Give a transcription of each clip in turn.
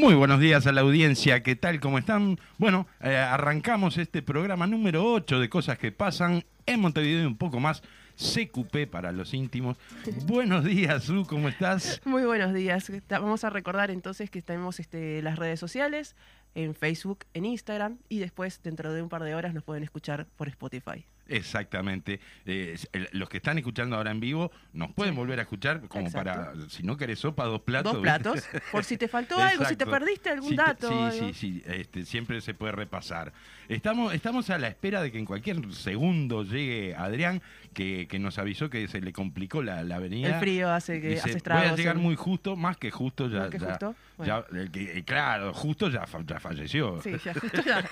Muy buenos días a la audiencia, ¿qué tal? ¿Cómo están? Bueno, eh, arrancamos este programa número 8 de cosas que pasan en Montevideo y un poco más. CQP para los íntimos. Buenos días, Su, ¿cómo estás? Muy buenos días. Vamos a recordar entonces que tenemos este, las redes sociales, en Facebook, en Instagram y después dentro de un par de horas nos pueden escuchar por Spotify. Exactamente. Eh, el- los que están escuchando ahora en vivo nos pueden volver a escuchar como Exacto. para, si no querés sopa, dos platos. Dos platos, por si te faltó algo, si te perdiste algún te- dato. Sí, algo. sí, sí, este, siempre se puede repasar. Estamos, estamos a la espera de que en cualquier segundo llegue Adrián, que, que nos avisó que se le complicó la, la avenida. El frío hace que Dice, hace voy estragos. a llegar muy justo, más que justo ya. Más que ya- justo, ya- el que- eh, claro, justo ya, fa- ya falleció. Sí, ya, justo ya,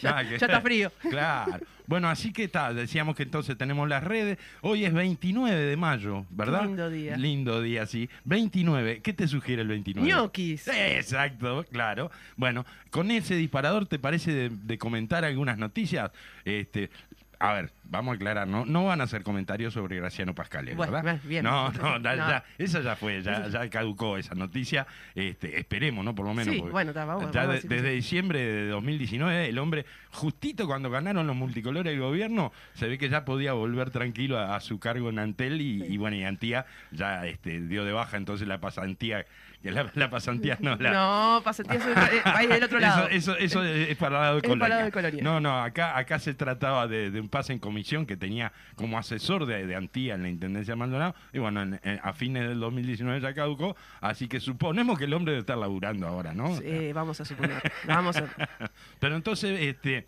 ya, está frío. Claro. Bueno, así que está, decíamos que entonces tenemos las redes. Hoy es 29 de mayo, ¿verdad? Lindo día. Lindo día, sí. 29. ¿Qué te sugiere el 29? Ñoquis. Exacto, claro. Bueno, con ese disparador, ¿te parece de, de comentar algunas noticias? Este, a ver, vamos a aclarar, no, no van a hacer comentarios sobre Graciano Pascal, Bueno, ¿verdad? bien. No, no, ya, No. ya, esa ya fue, ya, ya caducó esa noticia. Este, esperemos, ¿no? Por lo menos. Sí, bueno, está, vamos- ya vamos de- desde diciembre de 2019, el hombre, justito cuando ganaron los multicolores del gobierno, se ve que ya podía volver tranquilo a, a su cargo en Antel y, y bueno, y Antía ya este, dio de baja entonces la pasantía, la, la pasantía no, la, No, pasantía es eh, del otro lado. eso, eso, eso es para el Es para lado de Colonia. No, no, acá, acá se trataba de, de un pase en comisión que tenía como asesor de, de Antía en la Intendencia de Maldonado. Y bueno, en- en- a fines del 2019 ya caducó, así que suponemos que el hombre debe estar laburando ahora, ¿no? Sí, vamos a suponer. Vamos a... Pero entonces, este.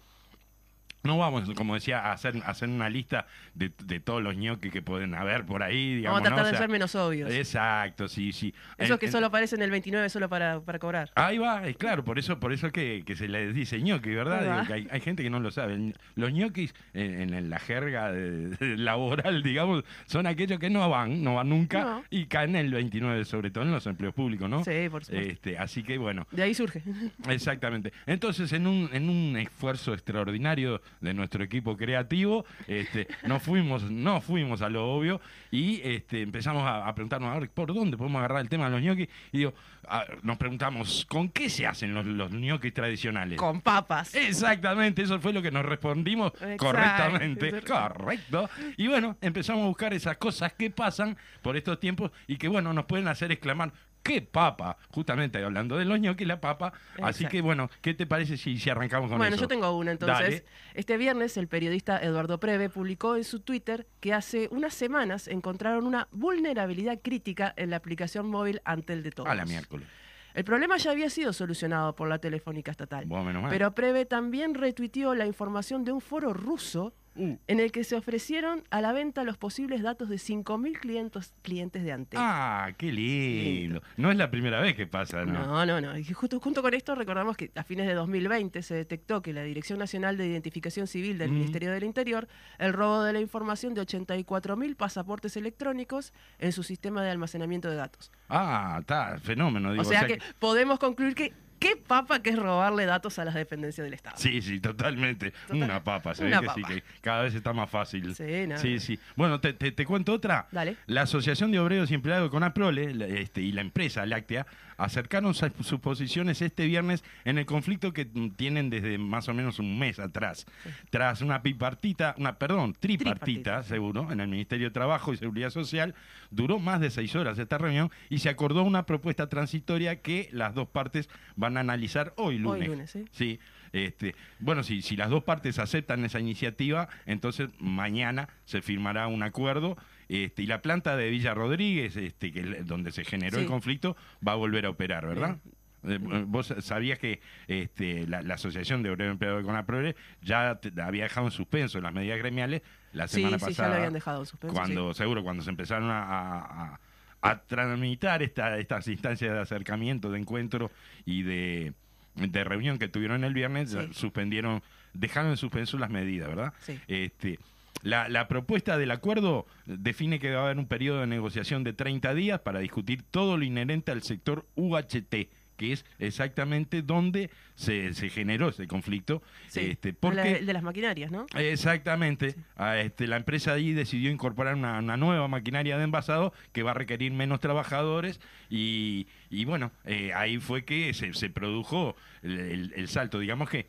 No vamos, como decía, a hacer, a hacer una lista de, de todos los ñoquis que pueden haber por ahí, digamos. Vamos a tratar ¿no? O de ser menos obvios. Exacto, sí, sí. Esos que solo aparecen el 29 solo para, para cobrar. Ahí va, es claro, por eso, por eso que, que se les dice ñoqui, ¿verdad? Digo que hay, hay gente que no lo sabe. Los ñoquis en, en la jerga de- de laboral, digamos, son aquellos que no van, no van nunca No. y caen el 29, sobre todo en los empleos públicos, ¿no? Sí, por supuesto. Este, así que bueno, De ahí surge. Exactamente. Entonces, en un, en un esfuerzo extraordinario de nuestro equipo creativo, este, no fuimos, no fuimos a lo obvio y este, empezamos a, a preguntarnos a ver por dónde podemos agarrar el tema de los ñoquis. Y digo, a- nos preguntamos, ¿con qué se hacen los, los ñoquis tradicionales? Con papas. Exactamente, eso fue lo que nos respondimos Exacto. correctamente. Correcto. Y bueno, empezamos a buscar esas cosas que pasan por estos tiempos y que bueno, nos pueden hacer exclamar. ¡Qué papa! Justamente hablando de los ñoquis, la papa. Así que bueno, ¿qué te parece si, si arrancamos con Bueno, eso? yo tengo una entonces. Dale. Este viernes el periodista Eduardo Preve publicó en su Twitter que hace unas semanas encontraron una vulnerabilidad crítica en la aplicación móvil Antel de Todos. A la miércoles. El problema ya había sido solucionado por la Telefónica Estatal. Bueno, menos mal. Pero Preve también retuiteó la información de un foro ruso Uh. en el que se ofrecieron a la venta los posibles datos de 5.000 clientes, clientes de Antel. Ah, qué lindo. No es la primera vez que pasa, ¿no? No, no, no. Y justo junto con esto recordamos que a fines de 2020 se detectó que la Dirección Nacional de Identificación Civil del Mm. Ministerio del Interior el robo de la información de 84.000 pasaportes electrónicos en su sistema de almacenamiento de datos. Ah, está, fenómeno. Digo, o sea que podemos concluir que qué papa que es robarle datos a las dependencias del Estado. Sí, sí, totalmente. Total- Una papa, se ve que sí, que cada vez está más fácil. Sí, no. sí, sí. Bueno, te, te- te cuento otra. Dale. La Asociación de Obreros y Empleados con APROLE este, y la empresa Láctea acercaron sus posiciones este viernes en el conflicto que tienen desde más o menos un mes atrás. Tras una bipartita, una, perdón, tripartita, Tripartita. seguro, en el Ministerio de Trabajo y Seguridad Social, duró más de seis horas esta reunión y se acordó una propuesta transitoria que las dos partes van a analizar hoy lunes. Hoy lunes, ¿sí? Sí, este, bueno, si, si las dos partes aceptan esa iniciativa, entonces mañana se firmará un acuerdo este, y la planta de Villa Rodríguez, este, que es donde se generó el conflicto, va a volver a operar, ¿verdad? Eh, Vos sabías que este, la, la Asociación de Obreros Empleadores con la Progre ya te- había dejado en suspenso las medidas gremiales la Sí, semana sí, ya pasada. habían dejado en suspenso, Cuando, seguro, cuando se empezaron a, a- tramitar esta, estas instancias de acercamiento, de encuentro y de, de reunión que tuvieron el viernes, suspendieron, dejaron en suspenso las medidas, ¿verdad? Sí. Este, la, la propuesta del acuerdo define que va a haber un periodo de negociación de 30 días para discutir todo lo inherente al sector UHT, que es exactamente donde se, se generó ese conflicto. Sí, Este, porque de las maquinarias, ¿no? Exactamente. Este, la empresa ahí decidió incorporar una, una nueva maquinaria de envasado que va a requerir menos trabajadores y, y bueno, eh, ahí fue que se, se produjo el, el- el salto. Digamos que,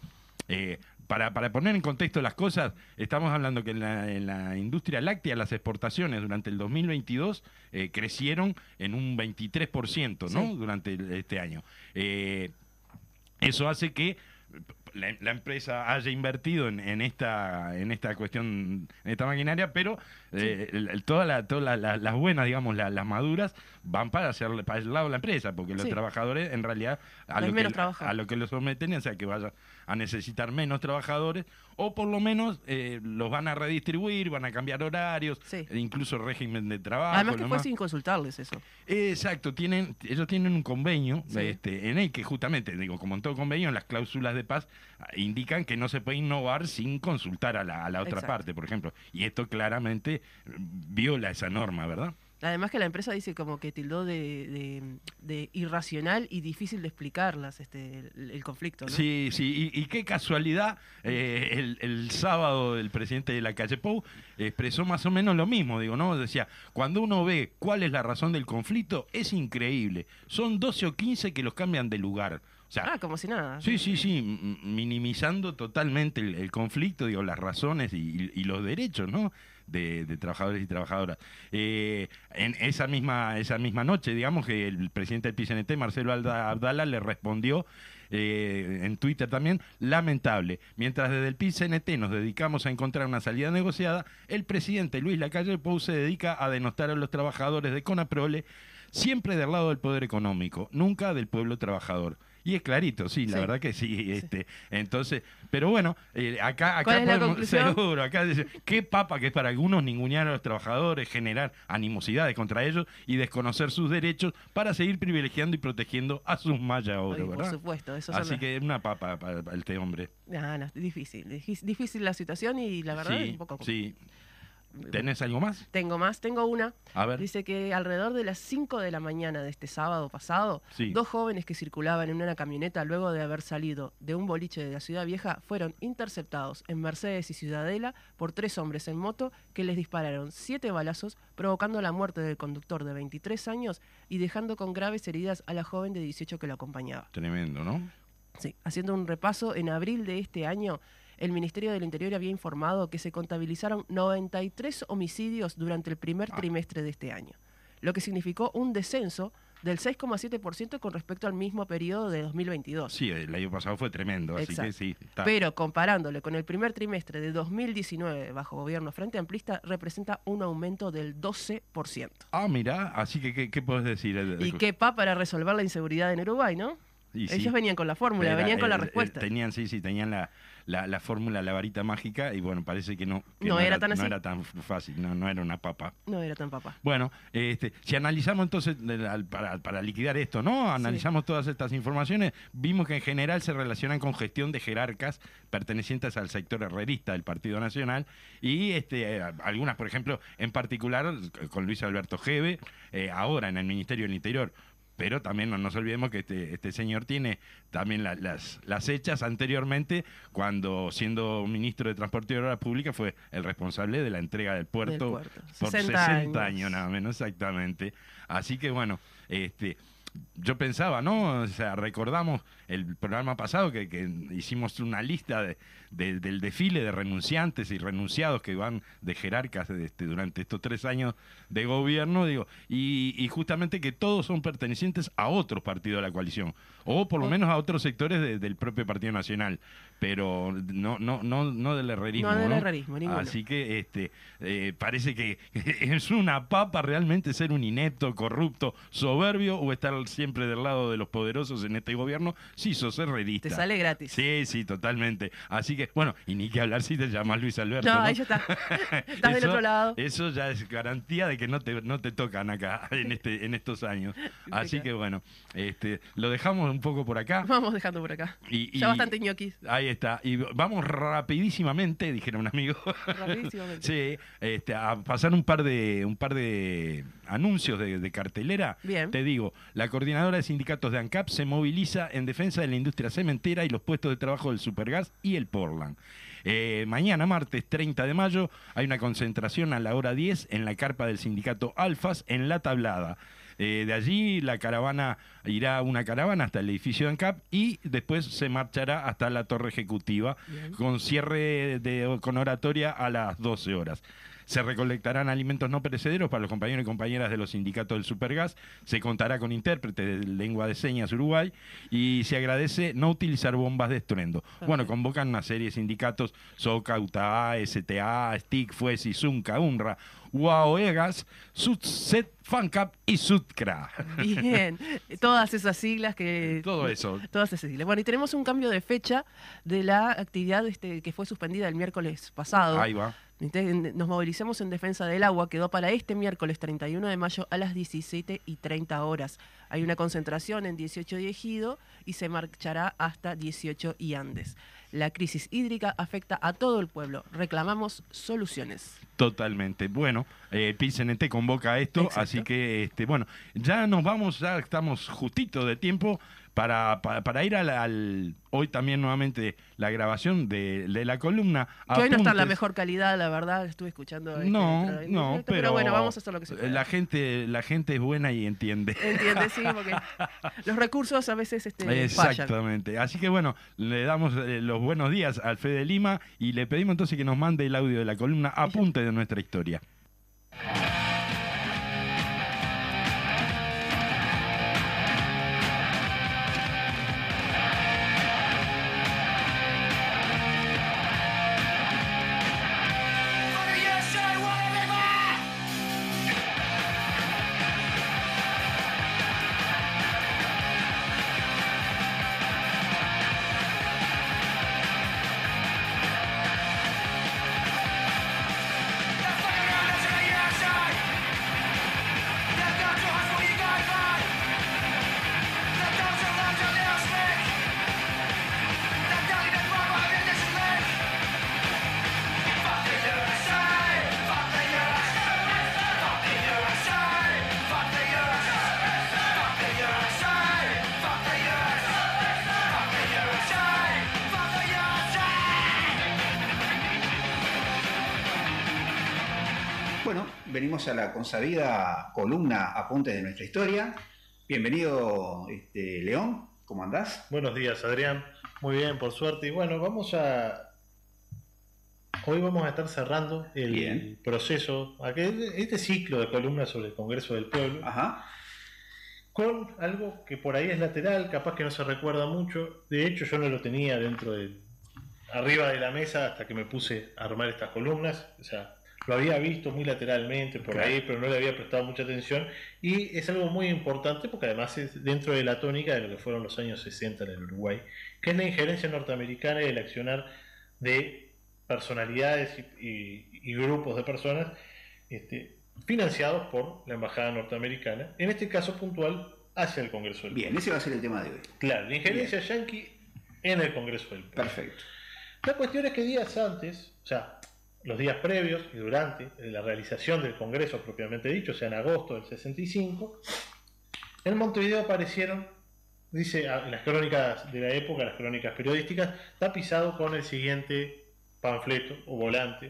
eh, para, para poner en contexto las cosas, estamos hablando que en la, en la industria láctea las exportaciones durante el 2022 eh, crecieron en un 23%, ¿no? Sí. Durante el- este año. Eh, eso hace que la, la empresa haya invertido en, en esta en esta cuestión, en esta maquinaria, pero eh, todas la- todas la- la- las buenas, digamos, la- las maduras, van para, hacer, para el lado de la empresa, porque los Sí. trabajadores en realidad a lo, que, a lo que los someten, o sea, que vaya a necesitar menos trabajadores, o por lo menos eh, los van a redistribuir, van a cambiar horarios, Sí. e incluso régimen de trabajo. Además que fue sin consultarles eso. Exacto, tienen, ellos tienen un convenio Sí. este, en el que justamente, digo, como en todo convenio, las cláusulas de paz ah, indican que no se puede innovar sin consultar a la, a la otra Exacto. parte, por ejemplo. Y esto claramente viola esa norma, ¿verdad? Además que la empresa dice como que tildó de, de- de irracional y difícil de explicarlas este, el, el conflicto, ¿no? Sí, sí, y, y qué casualidad, eh, el, el sábado el presidente de la calle Pou expresó más o menos lo mismo, digo, ¿no? Decía, cuando uno ve cuál es la razón del conflicto, es increíble. Son 12 o 15 que los cambian de lugar. O sea, Ah, como si nada. Sí, sí, sí, minimizando totalmente el, el conflicto, digo, las razones y, y- y los derechos, ¿no? De, trabajadores y trabajadoras. Eh, en esa misma, esa misma noche, digamos que el presidente del PCNT, Marcelo Abdala, le respondió eh, en Twitter también, lamentable. Mientras desde el PCNT nos dedicamos a encontrar una salida negociada, el presidente Luis Lacalle Pou se dedica a denostar a los trabajadores de Conaprole, siempre del lado del poder económico, nunca del pueblo trabajador. Y es clarito, sí, la Sí. verdad que sí. Este, entonces, pero bueno, eh, acá, acá ¿Cuál es la podemos- seguro, acá dice, qué papa que es para algunos ningunear a los trabajadores, generar animosidades contra ellos y desconocer sus derechos para seguir privilegiando y protegiendo a sus maya Ay, oro, por supuesto, eso Así las- que una papa para, para este hombre. Ah, no, difícil, difí- difícil la situación y la verdad es un poco... sí. ¿Tenés algo más? Tengo más, tengo una. A ver. Dice que alrededor de las 5 de la mañana de este sábado pasado, Sí. dos jóvenes que circulaban en una camioneta luego de haber salido de un boliche de la Ciudad Vieja fueron interceptados en Mercedes y Ciudadela por tres hombres en moto que les dispararon siete balazos, provocando la muerte del conductor de 23 años y dejando con graves heridas a la joven de 18 que lo acompañaba. Tremendo, ¿no? Sí, haciendo un repaso, en abril de este año, el Ministerio del Interior había informado que se contabilizaron 93 homicidios durante el primer Ah. trimestre de este año, lo que significó un descenso del 6,7% con respecto al mismo periodo de 2022. Sí, el año pasado fue tremendo, así Exacto. que sí. está. Pero comparándole con el primer trimestre de 2019 bajo gobierno Frente Amplista, representa un aumento del 12%. Ah, mira, así que, ¿qué, qué puedes decir? Y qué pa para resolver la inseguridad en Uruguay, ¿no? Y sí. Ellos venían con la fórmula, Era, venían con la eh, eh, respuesta. Tenían, sí, sí, tenían la, la, la fórmula, la varita mágica, y bueno, parece que no, que No era tan no así. era tan f- fácil, no, no era una papa. No era tan papá. Bueno, este, si analizamos entonces, para, para liquidar esto, ¿no? Analizamos todas estas informaciones, vimos que en general se relacionan con gestión de jerarcas pertenecientes al sector herrerista del Partido Nacional y este, eh, algunas, por ejemplo, en particular con Luis Alberto Geve, eh, ahora en el Ministerio del Interior. Pero también no nos olvidemos que este, este señor tiene también la- las, las hechas anteriormente, cuando siendo ministro de Transporte y Obras Públicas fue el responsable de la entrega del puerto, puerto. por 60 60 años. años. nada menos exactamente. Así que bueno, este yo pensaba, ¿no? O sea, recordamos el programa pasado que, que hicimos una lista de, de- del desfile de renunciantes y renunciados que van de jerarcas este, durante estos tres años de gobierno, digo, y, y justamente que todos son pertenecientes a otros partidos de la coalición, o por lo Oh. menos a otros sectores de- del propio Partido Nacional, pero no, no, no, no del herrerismo. No del ¿no? herrerismo, ninguno. Así que este, eh, parece que es una papa realmente ser un inepto, corrupto, soberbio o estar siempre del lado de los poderosos en este gobierno. Sí, sos herrerista. Te sale gratis. Sí, sí, totalmente. Así que, bueno, y ni que hablar si te llamas Luis Alberto. No, ¿no? ahí ya está. Estás del otro lado. Eso ya es garantía de que no te, no te tocan acá en, este, en estos años. Así que bueno, este, lo dejamos un poco por acá. Vamos dejando por acá. Y, Ya bastante ñoquis. Ahí está. Y vamos rapidísimamente, dijeron un amigo. Rapidísimamente. sí, este, a pasar un par de, un par de anuncios de, de cartelera. Bien. Te digo, la coordinadora de sindicatos de ANCAP se moviliza en defensa de la industria cementera y los puestos de trabajo del Supergas y el Portland. Eh, mañana, martes 30 de mayo, hay una concentración a la hora 10 en la carpa del sindicato Alfas en La Tablada. Eh, de allí la caravana irá una caravana hasta el edificio de ANCAP y después se marchará hasta la torre ejecutiva con cierre de, con oratoria a las 12 horas. Se recolectarán alimentos no perecederos para los compañeros y compañeras de los sindicatos del Supergas. Se contará con intérprete de lengua de señas Uruguay y se agradece no utilizar bombas de estruendo. Bueno, convocan una serie de sindicatos: SOCA, UTA, STA, STIC, FUESI, ZUNCA, UNRA, UAOEGAS, SUTSET, FANCAP y SUTCRA. Bien. Todas esas siglas que. Todo eso. Todas esas siglas. Bueno, y tenemos un cambio de fecha de la actividad este, que fue suspendida el miércoles pasado. Ahí va. Entonces, Nos movilizamos en defensa del agua, quedó para este miércoles 31 de mayo a las 17 y 30 horas. Hay una concentración en 18 y Ejido y se marchará hasta 18 y Andes. La crisis hídrica afecta a todo el pueblo. Reclamamos soluciones. Totalmente. Bueno, eh, convoca esto, Exacto. así que, este, bueno, ya nos vamos, ya estamos justito de tiempo para, para, para ir al, al- hoy también nuevamente la grabación de, de la columna. Que hoy no está en la mejor calidad, la verdad. Estuve escuchando. este, No, no, pero, pero, bueno, vamos a hacer lo que se. La gente, la gente es buena y entiende. Entiende, sí, porque los recursos a veces este, fallan. Exactamente. Así que bueno, le damos eh, los buenos días al Fede Lima y le pedimos entonces que nos mande el audio de la columna Apunte de nuestra historia. A la consabida columna Apuntes de nuestra historia. Bienvenido, este, León, ¿cómo andás? Buenos días, Adrián. Muy bien, por suerte. Y bueno, vamos a. Hoy vamos a estar cerrando el Bien. proceso, este ciclo de columnas sobre el Congreso del Pueblo, Ajá. con algo que por ahí es lateral, capaz que no se recuerda mucho. De hecho, yo no lo tenía dentro de. arriba de la mesa hasta que me puse a armar estas columnas. O sea, lo había visto muy lateralmente por Claro. ahí, pero no le había prestado mucha atención. Y es algo muy importante porque además es dentro de la tónica de lo que fueron los años 60 en el Uruguay, que es la injerencia norteamericana y el accionar de personalidades y, y- y grupos de personas este, financiados por la Embajada norteamericana, en este caso puntual hacia el Congreso del Bien, ese va a ser el tema de hoy. Claro, la injerencia yanqui en el Congreso del Pueblo. Perfecto. La cuestión es que días antes, o sea, los días previos y durante la realización del Congreso propiamente dicho, o sea, en agosto del 65, en Montevideo aparecieron, dice ah, en las crónicas de la época, las crónicas periodísticas, tapizado con el siguiente panfleto o volante,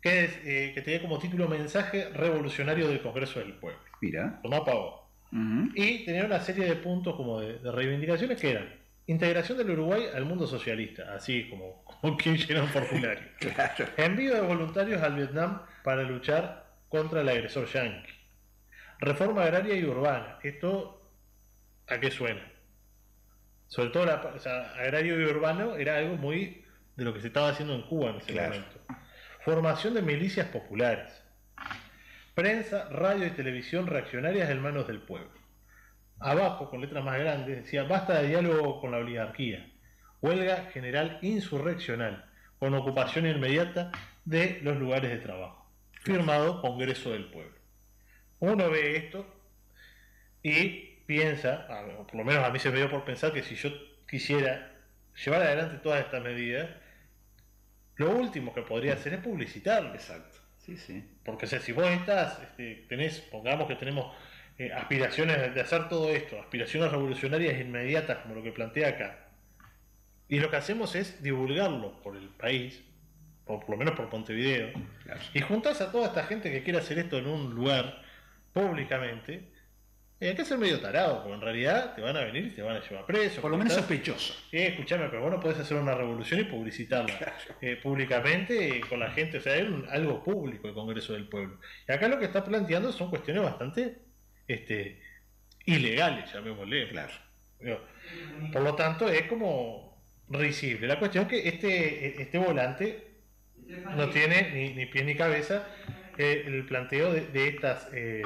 que, es, eh, que tenía como título Mensaje Revolucionario del Congreso del Pueblo. Mira. Tomá pa' vos. Ujú. y tenía una serie de puntos como de, de reivindicaciones que eran integración del Uruguay al mundo socialista, así como, como quien llena un formulario. Claro. Envío de voluntarios al Vietnam para luchar contra el agresor yanqui. Reforma agraria y urbana. ¿Esto a qué suena? Sobre todo la, o sea, agrario y urbano era algo muy de lo que se estaba haciendo en Cuba en ese Claro. momento. Formación de milicias populares. Prensa, radio y televisión reaccionarias en manos del pueblo. Abajo, con letras más grandes, decía, basta de diálogo con la oligarquía. Huelga general insurreccional, con ocupación inmediata de los lugares de trabajo. Firmado Congreso del Pueblo. Uno ve esto y piensa, o por lo menos a mí se me dio por pensar que si yo quisiera llevar adelante todas estas medidas, lo último que podría hacer es publicitarlo. Exacto. Sí, sí. Porque o sea, si vos estás, este, tenés, pongamos que tenemos eh, aspiraciones de- hacer todo esto, aspiraciones revolucionarias inmediatas como lo que plantea acá, y lo que hacemos es divulgarlo por el país, o por lo menos por Montevideo, Claro. y juntás a toda esta gente que quiere hacer esto en un lugar públicamente, eh, hay que ser medio tarado, porque en realidad te van a venir y te van a llevar preso. Por lo menos ¿estás? sospechoso. Sí, escúchame, pero vos no podés hacer una revolución y publicitarla eh, públicamente eh, con la gente. O sea, es algo público el Congreso del Pueblo. Y acá lo que está planteando son cuestiones bastante este, ilegales, llamémosle. Claro. Por lo tanto, es como risible. La cuestión es que este, este volante no tiene ni, ni pie ni cabeza eh, el planteo de, de estas eh,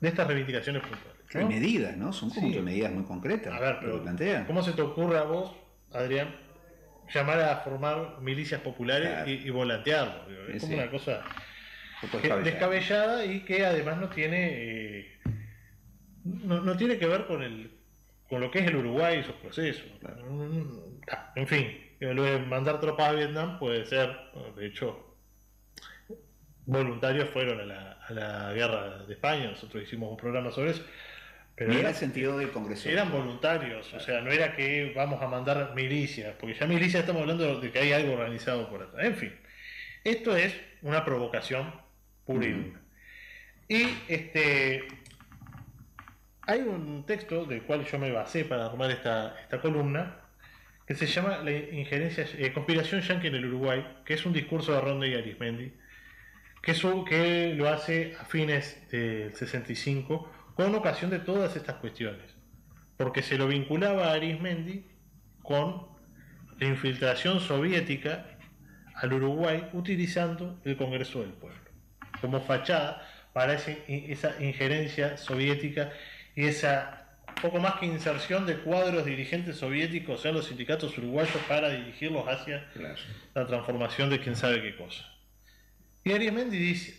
de estas reivindicaciones puntuales. ¿no? Hay medidas, ¿no? Son como Sí. medidas muy concretas. A ver, pero plantean. ¿cómo se te ocurre a vos, Adrián, llamar a formar milicias populares Claro. y, y volantearlo? Digo, Sí, es como sí. una cosa Descabellada y que además no tiene eh, no, no tiene que ver con el con lo que es el Uruguay y sus procesos. Ah, En fin, de mandar tropas a Vietnam puede ser, de hecho, voluntarios fueron a la, a la guerra de España, nosotros hicimos un programa sobre eso, pero era- el sentido del Congreso. eran voluntarios, o sea, no era que vamos a mandar milicias, porque ya milicias estamos hablando de que hay algo organizado por atrás. En fin, esto es una provocación pura y Mm. Y este hay un texto del cual yo me basé para armar esta, esta columna que se llama La injerencia, eh, conspiración yanqui en el Uruguay, que es un discurso de Ronda y Arismendi, que, su- que lo hace a fines del 65 con ocasión de todas estas cuestiones, porque se lo vinculaba a Arismendi con la infiltración soviética al Uruguay utilizando el Congreso del Pueblo como fachada para ese- esa injerencia soviética y esa poco más que inserción de cuadros dirigentes soviéticos en los sindicatos uruguayos para dirigirlos hacia Claro. la transformación de quién sabe qué cosa. Y Ariamendi dice,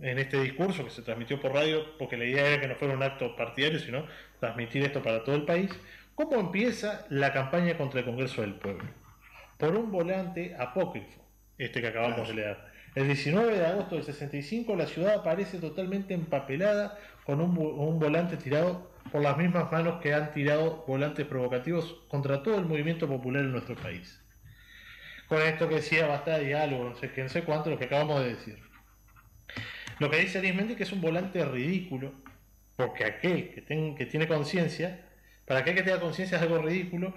en este discurso que se transmitió por radio, porque la idea era que no fuera un acto partidario, sino transmitir esto para todo el país, cómo empieza la campaña contra el Congreso del Pueblo. Por un volante apócrifo, este que acabamos de leer. El 19 de agosto del 65 la ciudad aparece totalmente empapelada con un, vo- un volante tirado por las mismas manos que han tirado volantes provocativos contra todo el movimiento popular en nuestro país con esto que decía basta de diálogo, no sé qué, no sé cuánto, lo que acabamos de decir. Lo que dice Arismendi que es un volante ridículo, porque aquel que tiene conciencia, para aquel que tenga conciencia es algo ridículo,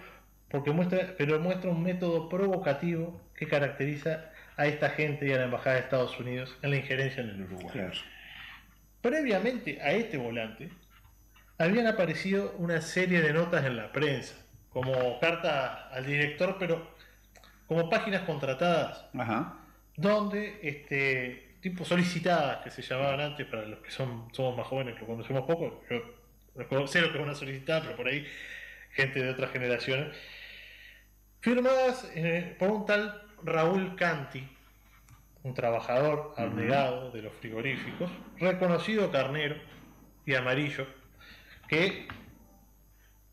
porque muestra, pero muestra un método provocativo que caracteriza a esta gente y a la Embajada de Estados Unidos en la injerencia en el Uruguay. Claro. Previamente a este volante, habían aparecido una serie de notas en la prensa, como carta al director, pero como páginas contratadas, Ajá. donde este tipo solicitadas que se llamaban antes para los que son somos más jóvenes que lo conocemos poco yo sé lo que es una solicitada pero por ahí gente de otras generaciones firmadas eh, por un tal Raúl Canti un trabajador abnegado de los frigoríficos reconocido carnero y amarillo que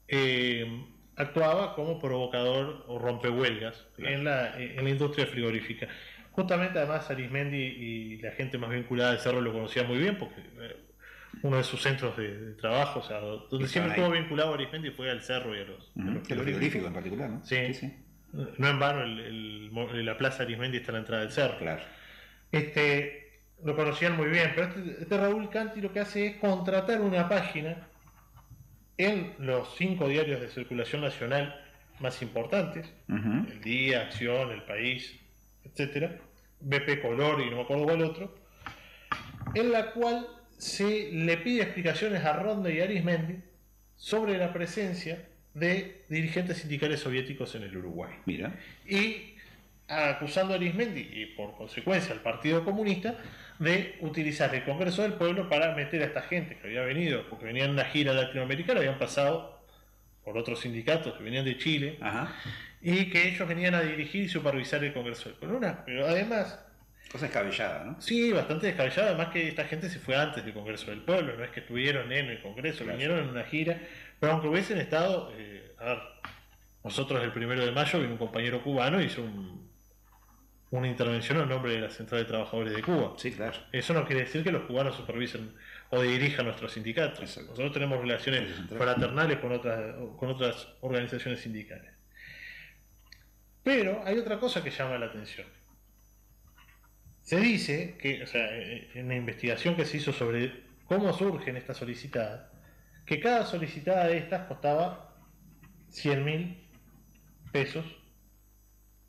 eh, actuaba como provocador o rompehuelgas en la, en la industria frigorífica. Justamente además Arismendi y la gente más vinculada al cerro lo conocía muy bien porque eh, uno de sus centros de, de trabajo, o sea, donde siempre ahí. estuvo vinculado Arismendi fue al cerro y a los frigoríficos en particular, ¿no? Sí. sí. No en vano el- el mo- la plaza Arismendi está a la entrada del cerro. Claro. Este, lo conocían muy bien, pero este, este Raúl Canti lo que hace es contratar una página en los cinco diarios de circulación nacional más importantes. El Día, Acción, El País, etcétera, BP Color y no me acuerdo cuál otro, en la cual se le pide explicaciones a Ronda y Arismendi sobre la presencia de dirigentes sindicales soviéticos en el Uruguay. Mira. Y acusando a Arismendi y por consecuencia al Partido Comunista de utilizar el Congreso del Pueblo para meter a esta gente que había venido, porque venían en una gira latinoamericana, habían pasado por otros sindicatos que venían de Chile, Ajá. y que ellos venían a dirigir y supervisar el Congreso del Pueblo. Una- pero además, Cosa escabellada, ¿no? sí, bastante descabellado, además que esta gente se fue antes del Congreso del Pueblo, no es que estuvieron en el Congreso, Claro. vinieron en una gira, pero aunque hubiesen estado, eh, a ver, nosotros el primero de mayo vino un compañero cubano y hizo un- una intervención en nombre de la Central de Trabajadores de Cuba. Sí, claro. Eso no quiere decir que los cubanos supervisen o dirijan nuestros sindicatos. Exacto. Nosotros tenemos relaciones fraternales con otras, con otras organizaciones sindicales. Pero hay otra cosa que llama la atención. Se dice que, o sea, eh, en la investigación que se hizo sobre cómo surgen estas solicitadas, que cada solicitada de estas costaba 100 mil pesos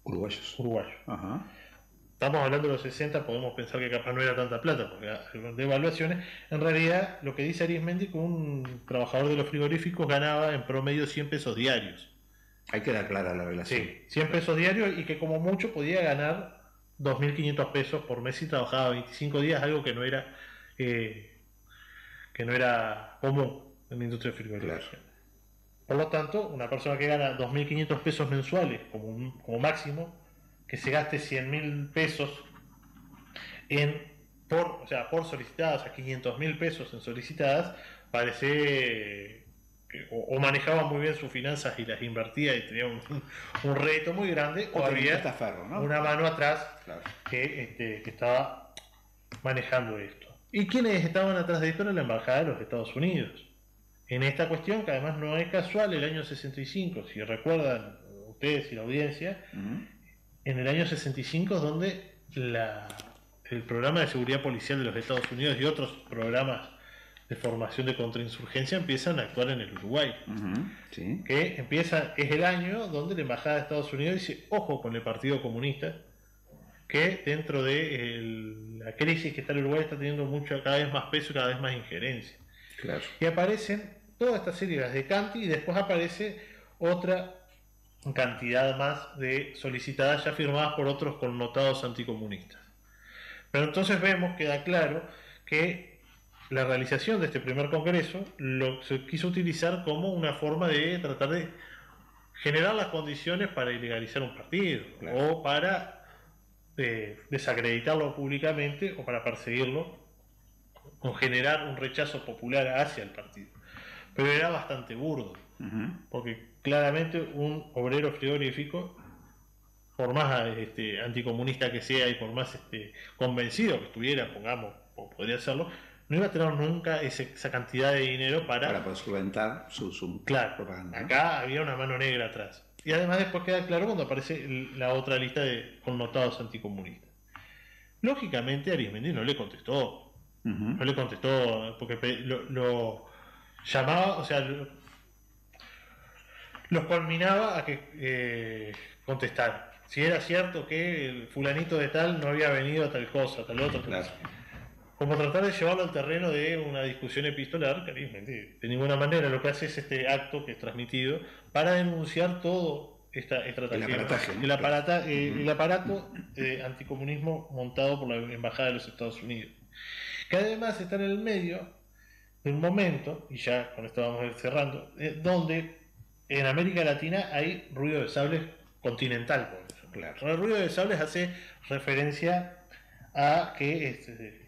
Uruguayos. uruguayos. Ajá. Estamos hablando de los 60, podemos pensar que capaz no era tanta plata, porque de evaluaciones, en realidad lo que dice Arismendi que un trabajador de los frigoríficos ganaba en promedio 100 pesos diarios. Hay que dar clara la relación. Sí, 100 pesos diarios y que como mucho podía ganar 2.500 pesos por mes si trabajaba 25 días, algo que no era eh, que no era común en la industria frigorífica. Claro. Por lo tanto, una persona que gana 2.500 pesos mensuales como, un- como máximo, que se gaste 100.000 pesos en por, o sea, por solicitadas a 500.000 pesos en solicitadas, parece que o, o manejaba muy bien sus finanzas y las invertía y tenía un, un reto muy grande, o O había una mano atrás Claro. que, este, que estaba manejando esto. ¿Y quiénes estaban atrás de esto? Era la Embajada de los Estados Unidos. En esta cuestión, que además no es casual, el año 65, si recuerdan ustedes y la audiencia, Ujú. en el año 65 es donde la, el programa de seguridad policial de los Estados Unidos y otros programas de formación de contrainsurgencia empiezan a actuar en el Uruguay. Ujú. Sí. Que empieza, es el año donde la Embajada de Estados Unidos dice, ojo con el Partido Comunista, que dentro de el- la crisis que está el Uruguay está teniendo mucho, cada vez más peso y cada vez más injerencia. Claro. Y aparecen toda esta serie las de Canti y después aparece otra cantidad más de solicitadas ya firmadas por otros connotados anticomunistas. Pero entonces vemos, queda claro, que la realización de este primer congreso lo se quiso utilizar como una forma de tratar de generar las condiciones para ilegalizar un partido Claro. o para eh, desacreditarlo públicamente o para perseguirlo o generar un rechazo popular hacia el partido. Pero era bastante burdo, porque claramente un obrero frigorífico, por más este, anticomunista que sea y por más este, convencido que estuviera, pongamos, o podría serlo, no iba a tener nunca ese- esa cantidad de dinero para, Para poder solventar su, su Claro, propaganda. ¿no? acá había una mano negra atrás. Y además después queda claro cuando aparece la otra lista de connotados anticomunistas. Lógicamente Arismendi no le contestó, no le contestó porque lo, lo llamaba, o sea, lo- los culminaba a que eh, contestaran. Si era cierto que el fulanito de tal no había venido a tal cosa, tal tal Claro. como tratar de llevarlo al terreno de una discusión epistolar, que de ninguna manera lo que hace es este acto que es transmitido para denunciar todo esta estrategia. El aparataje, ¿no? el, aparata- eh, el aparato de anticomunismo montado por la Embajada de los Estados Unidos. Que además está en el medio de un momento, y ya con esto vamos a ir cerrando, eh, donde en América Latina hay ruido de sables continental. por ejemplo. Claro. El ruido de sables hace referencia a que este,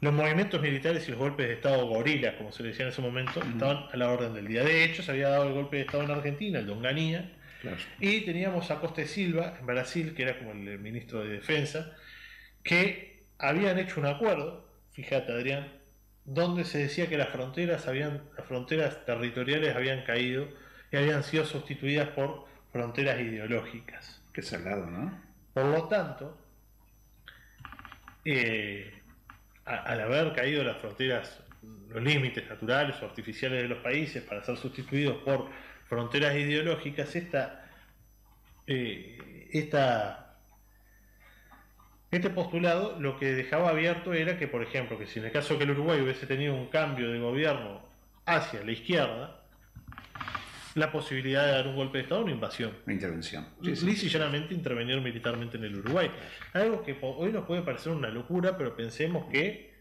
los movimientos militares y los golpes de Estado gorilas, como se le decía en ese momento, estaban a la orden del día. De hecho, se había dado el golpe de Estado en Argentina, el de Onganía, Claro. y teníamos a Costa Silva en Brasil, que era como el ministro de Defensa, que habían hecho un acuerdo, fíjate Adrián, donde se decía que las fronteras habían, las fronteras territoriales habían caído y habían sido sustituidas por fronteras ideológicas. Qué salado, ¿no? Por lo tanto, eh, a- al haber caído las fronteras, los límites naturales o artificiales de los países para ser sustituidos por fronteras ideológicas, esta, eh, esta, este postulado lo que dejaba abierto era que, por ejemplo, que si en el caso que el Uruguay hubiese tenido un cambio de gobierno hacia la izquierda, la posibilidad de dar un golpe de Estado una invasión. Una intervención. Sí, sí. Lisa y llanamente intervenir militarmente en el Uruguay. Algo que hoy nos puede parecer una locura, pero pensemos que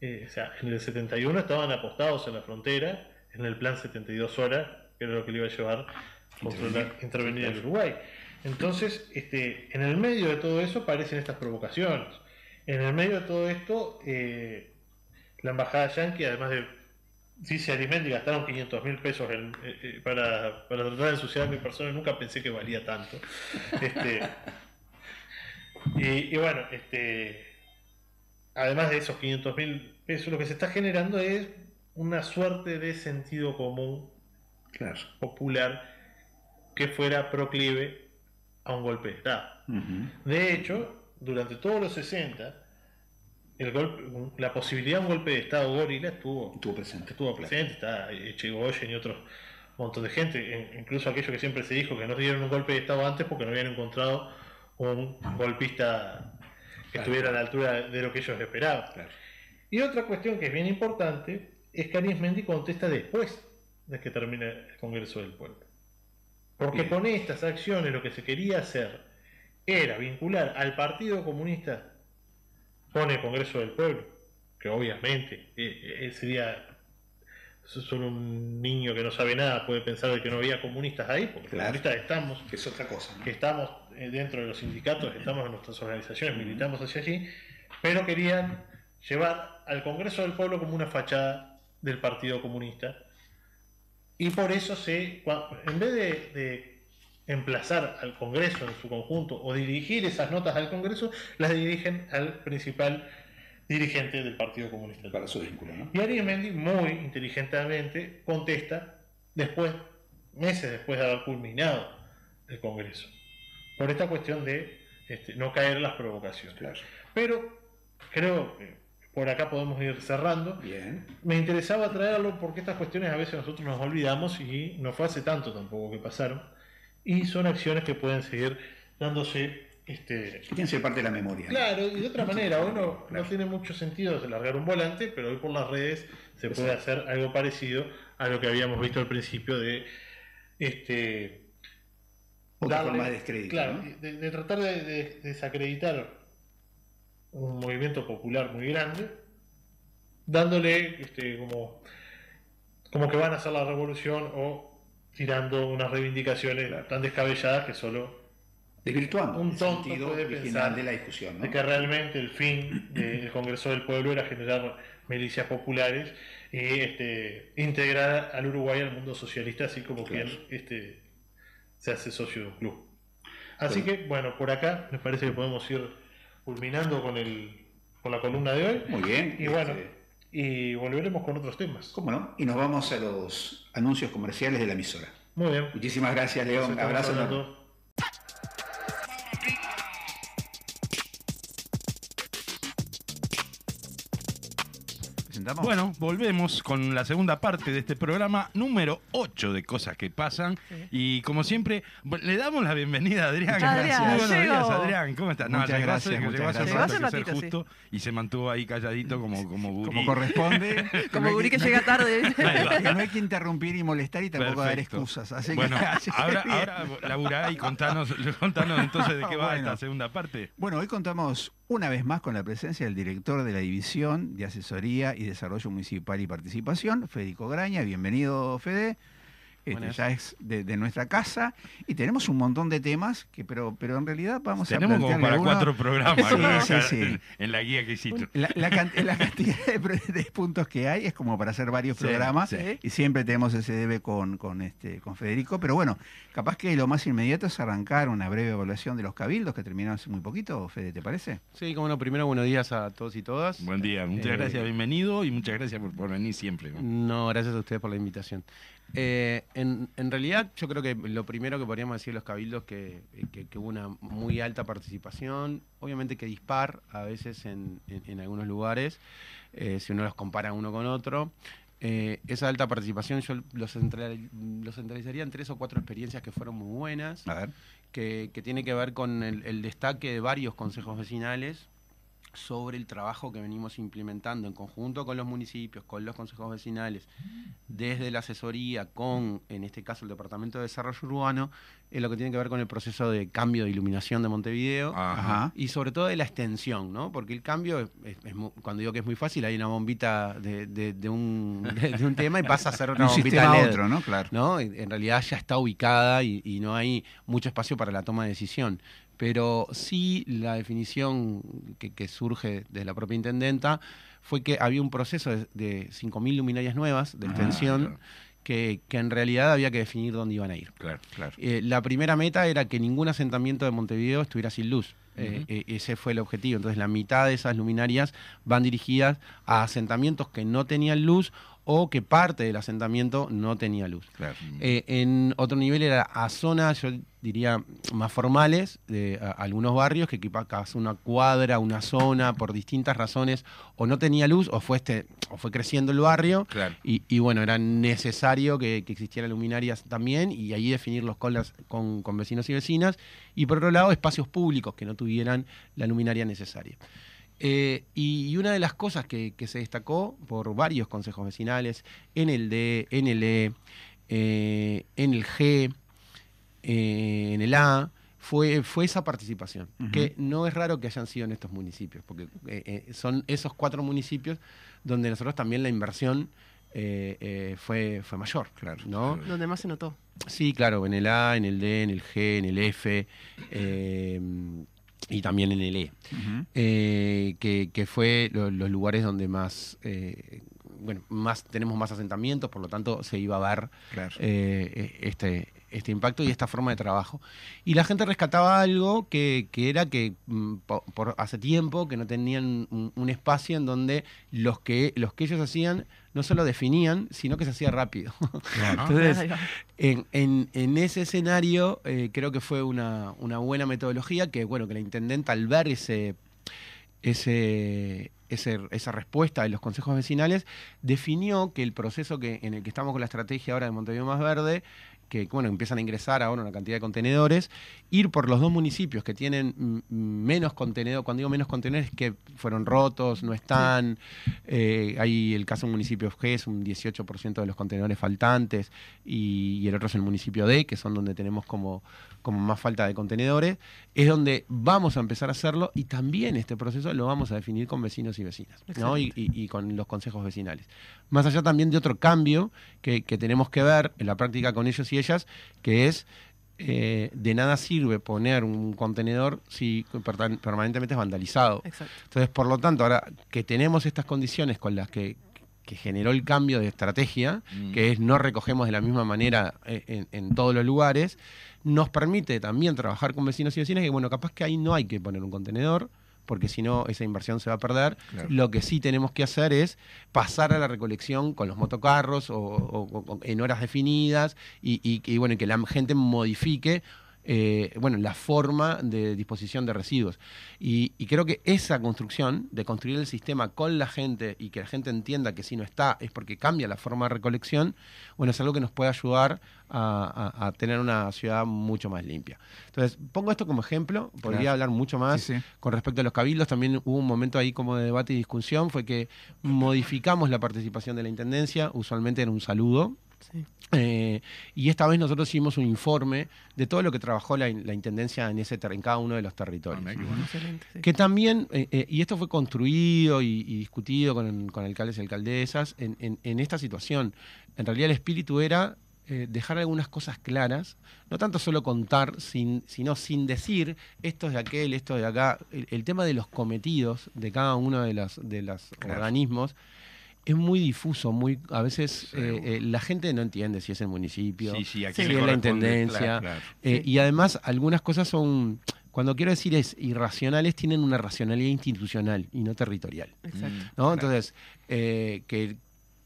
eh, o sea, en el 71 estaban apostados en la frontera, en el plan 72 horas, que era lo que le iba a llevar a controlar, Intervenir. intervenir claro. Uruguay. Entonces, este, en el medio de todo eso aparecen estas provocaciones. En el medio de todo esto, eh, la embajada yanqui, además de dice Arismendi, gastaron 500 mil pesos en- eh, eh, para, para tratar de ensuciar a mi persona, nunca pensé que valía tanto. Este, y, y bueno, este, además de esos 500 mil pesos, lo que se está generando es una suerte de sentido común Claro. popular que fuera proclive a un golpe de Estado. De hecho, durante todos los 60, el golpe, la posibilidad de un golpe de Estado gorila estuvo, Estuvo presente. estuvo presente, está Echegoyen y otro montón de gente, en- incluso aquello que siempre se dijo que no dieron un golpe de Estado antes porque no habían encontrado un golpista que Claro. estuviera a la altura de lo que ellos esperaban. Claro. Y otra cuestión que es bien importante es que Arismendi contesta después de que termine el Congreso del Pueblo. Porque Bien. con estas acciones lo que se quería hacer era vincular al Partido Comunista con el Congreso del Pueblo, que obviamente eh, eh, sería so- solo un niño que no sabe nada puede pensar de que no había comunistas ahí, porque Claro. comunistas estamos Que es otra cosa. ¿no? que estamos eh, dentro de los sindicatos, estamos en nuestras organizaciones, militamos hacia allí, pero querían llevar al Congreso del Pueblo como una fachada del Partido Comunista. Y por eso se, en vez de, de emplazar al Congreso en su conjunto o dirigir esas notas al Congreso, las dirigen al principal dirigente del Partido Comunista. Para su vínculo, ¿no? Y Arismendi, muy inteligentemente, contesta después, meses después de haber culminado el Congreso, por esta cuestión de este, no caer en las provocaciones. Claro. Pero creo que por acá podemos ir cerrando. Bien. Me interesaba traerlo porque estas cuestiones a veces nosotros nos olvidamos y no fue hace tanto tampoco que pasaron. Y son acciones que pueden seguir dándose este, que ser parte de la memoria. Claro, y de otra manera, hoy no, Claro. no tiene mucho sentido largar un volante, pero hoy por las redes se puede hacer algo parecido a lo que habíamos visto al principio de este Otra darle- forma de descrédito. claro, ¿no? de, de tratar de, de desacreditar un movimiento popular muy grande, dándole este, como, como que van a hacer la revolución o tirando unas reivindicaciones tan descabelladas que solo Desvirtuando un el tonto sentido puede pensar de la discusión. ¿no? de que realmente el fin del Congreso del Pueblo era generar milicias populares y este, integrar al Uruguay al mundo socialista, así como Claro. quien este, se hace socio de un club. Así Bueno. que, bueno, por acá me parece que podemos ir culminando con, el, con la columna de hoy. Muy bien. Y bueno, este, y volveremos con otros temas. ¿Cómo no? Y nos vamos a los anuncios comerciales de la emisora. Muy bien. Muchísimas gracias, León. Abrazo ¿Presentamos? Bueno, volvemos con la segunda parte de este programa número 8 de Cosas que Pasan. Y como siempre, le damos la bienvenida a Adrián. Adrián, Muy buenos días, Adrián. ¿Cómo estás? Muchas llegó gracias, hace- muchas llegó hace un gracias. Llegó un que ser ratito, sí. justo, y se mantuvo ahí calladito como, como gurí. Como corresponde. Como No Guri que no llega tarde. No hay que interrumpir y molestar y tampoco dar excusas. Así que- bueno, así que ahora, ahora laburá y contanos, contanos entonces de qué va Bueno. esta segunda parte. Bueno, hoy contamos una vez más con la presencia del director de la División de Asesoría y Desarrollo Municipal y Participación, Federico Graña. Bienvenido, Fede. Este, ya es de, de nuestra casa y tenemos un montón de temas que pero pero en realidad vamos Tenemos a como plantearle para algunos. cuatro programas Sí, ¿no? sí, sí. En, la guía que hiciste. La, la can- la cantidad de, puntos que hay es como para hacer varios Sí, programas sí. y siempre tenemos ese debe con, con, este, con Federico. Pero bueno, capaz que lo más inmediato es arrancar una breve evaluación de los cabildos que terminaron hace muy poquito, Fede, ¿te parece? Sí, como no, primero buenos días a todos y todas. Buen día, muchas Eh, gracias, bienvenido y muchas gracias por, por venir siempre. ¿no? No, gracias a ustedes por la invitación. Eh, en, en realidad, yo creo que lo primero que podríamos decir los cabildos que, que, que hubo una muy alta participación, obviamente que dispar a veces en, en- en algunos lugares, eh, si uno los compara uno con otro. Eh, esa alta participación yo central- los centralizaría en tres o cuatro experiencias que fueron muy buenas, A ver. que, que tiene que ver con el, el destaque de varios consejos vecinales sobre el trabajo que venimos implementando en conjunto con los municipios, con los consejos vecinales, desde la asesoría, con, en este caso, el Departamento de Desarrollo Urbano, en lo que tiene que ver con el proceso de cambio de iluminación de Montevideo. Ajá. Y sobre todo de la extensión, ¿no? Porque el cambio, es- es- es mu- cuando digo que es muy fácil, hay una bombita de, de- de un, de, un tema y pasa a ser una un bombita LED. otro, ¿no? Claro. ¿no? En en realidad ya está ubicada y, y no hay mucho espacio para la toma de decisión. Pero sí la definición que, que surge de la propia intendenta fue que había un proceso de, de 5.000 luminarias nuevas de Ah, extensión claro. que, que en realidad había que definir dónde iban a ir. Claro, claro. Eh, la primera meta era que ningún asentamiento de Montevideo estuviera sin luz. Eh, eh, ese fue el objetivo. Entonces, la mitad de esas luminarias van dirigidas a asentamientos que no tenían luz o que parte del asentamiento no tenía luz. claro. Eh, en otro nivel era a zonas, yo diría, más formales, de a- algunos barrios que quizás una cuadra, una zona, por distintas razones, o no tenía luz, o fue, este, o fue creciendo el barrio, Claro. y, y bueno, era necesario que, que existieran luminarias también, y ahí definirlos con, las, con, con vecinos y vecinas, y por otro lado, espacios públicos que no tuvieran la luminaria necesaria. Eh, y, y una de las cosas que, que se destacó por varios consejos vecinales, en el D, en el E, eh, en el G, eh, en el A, fue, fue esa participación, que no es raro que hayan sido en estos municipios, porque eh, eh, son esos cuatro municipios donde nosotros también la inversión eh, eh, fue, fue mayor, Claro, ¿no? Donde más se notó. Sí, claro, en el A, en el D, en el G, en el F eh, y también en el E, eh, que, que fue lo- los lugares donde más, eh, bueno, más tenemos más asentamientos, por lo tanto se iba a ver Claro. eh, este, este impacto y esta forma de trabajo. Y la gente rescataba algo que, que era que mm, po- por, hace tiempo que no tenían un, un espacio en donde los que, los que ellos hacían no solo definían, sino que se hacía rápido. Entonces, en- en ese escenario eh, creo que fue una, una buena metodología que, bueno, que la intendenta al ver ese, ese, ese- esa respuesta de los consejos vecinales, definió que el proceso que, en el que estamos con la estrategia ahora de Montevideo Más Verde, que bueno, empiezan a ingresar ahora una cantidad de contenedores, ir por los dos municipios que tienen menos contenedores, cuando digo menos contenedores, que fueron rotos, no están, eh, hay el caso del municipio G, es un 18% de los contenedores faltantes, y, y el otro es el municipio D, que son donde tenemos como, como más falta de contenedores, es donde vamos a empezar a hacerlo y también este proceso lo vamos a definir con vecinos y vecinas, ¿no? y, y- y con los consejos vecinales. Más allá también de otro cambio que, que tenemos que ver en la práctica con ellos y ellas, que es eh, de nada sirve poner un contenedor si pertan- permanentemente es vandalizado. Exacto. Entonces, por lo tanto, ahora que tenemos estas condiciones con las que, que generó el cambio de estrategia, Mm. que es no recogemos de la misma manera eh, en, en todos los lugares, nos permite también trabajar con vecinos y vecinas que, bueno, capaz que ahí no hay que poner un contenedor, porque si no esa inversión se va a perder. Claro. Lo que sí tenemos que hacer es pasar a la recolección con los motocarros o, o- o- o en horas definidas y, y- y, bueno, que la gente modifique eh, bueno, la forma de disposición de residuos. Y, y creo que esa construcción de construir el sistema con la gente y que la gente entienda que si no está es porque cambia la forma de recolección, bueno, es algo que nos puede ayudar a, a- a tener una ciudad mucho más limpia. Entonces, pongo esto como ejemplo, podría Claro. hablar mucho más Sí, sí. con respecto a los cabildos, también hubo un momento ahí como de debate y discusión, fue que modificamos la participación de la Intendencia, usualmente era un saludo, Sí. eh, y esta vez nosotros hicimos un informe de todo lo que trabajó la, la Intendencia en, ese en cada uno de los territorios. Ah, mira qué bueno. Excelente. sí. Que también, eh, eh, y esto fue construido y, y discutido con, con alcaldes y alcaldesas en, en- en esta situación. En realidad el espíritu era eh, dejar algunas cosas claras, no tanto solo contar, sin, sino sin decir esto es de aquel, esto es de acá. El, el tema de los cometidos de cada uno de los de los Claro. organismos es muy difuso, muy a veces eh, eh, la gente no entiende si es el municipio, Sí, sí, aquí Sí, le si es la intendencia. claro. Claro. Eh, y además, algunas cosas son, cuando quiero decir es irracionales, tienen una racionalidad institucional y no territorial. Exacto. ¿no? Claro. Entonces, eh, que,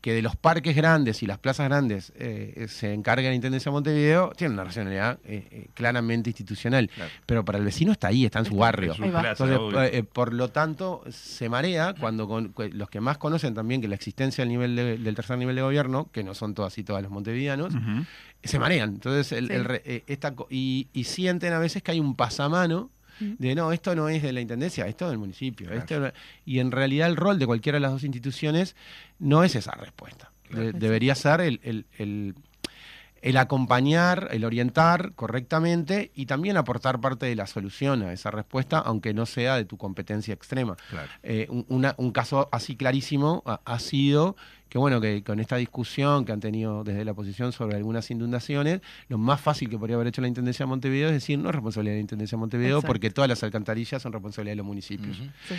que de los parques grandes y las plazas grandes eh, se encarga la Intendencia de Montevideo, tiene una racionalidad eh, eh, claramente institucional. Pero para el vecino está ahí, está en su barrio. Es su plaza, Entonces, eh, por lo tanto, se marea cuando con- los que más conocen también que la existencia del, nivel de- del tercer nivel de gobierno, que no son todas y todas los montevideanos, se marean. Entonces, el- Sí. el re- eh, esta co- y, y sienten a veces que hay un pasamano de no, esto no es de la intendencia, esto es del municipio. esto y en realidad el rol de cualquiera de las dos instituciones no es esa respuesta. De- debería ser el, el- el- el acompañar, el orientar correctamente y también aportar parte de la solución a esa respuesta, aunque no sea de tu competencia extrema. Claro. Eh, un, una- un caso así clarísimo ha, ha sido que, bueno, que con esta discusión que han tenido desde la oposición sobre algunas inundaciones, lo más fácil que podría haber hecho la Intendencia de Montevideo es decir, no es responsabilidad de la Intendencia de Montevideo Exacto. porque todas las alcantarillas son responsabilidad de los municipios. Sí.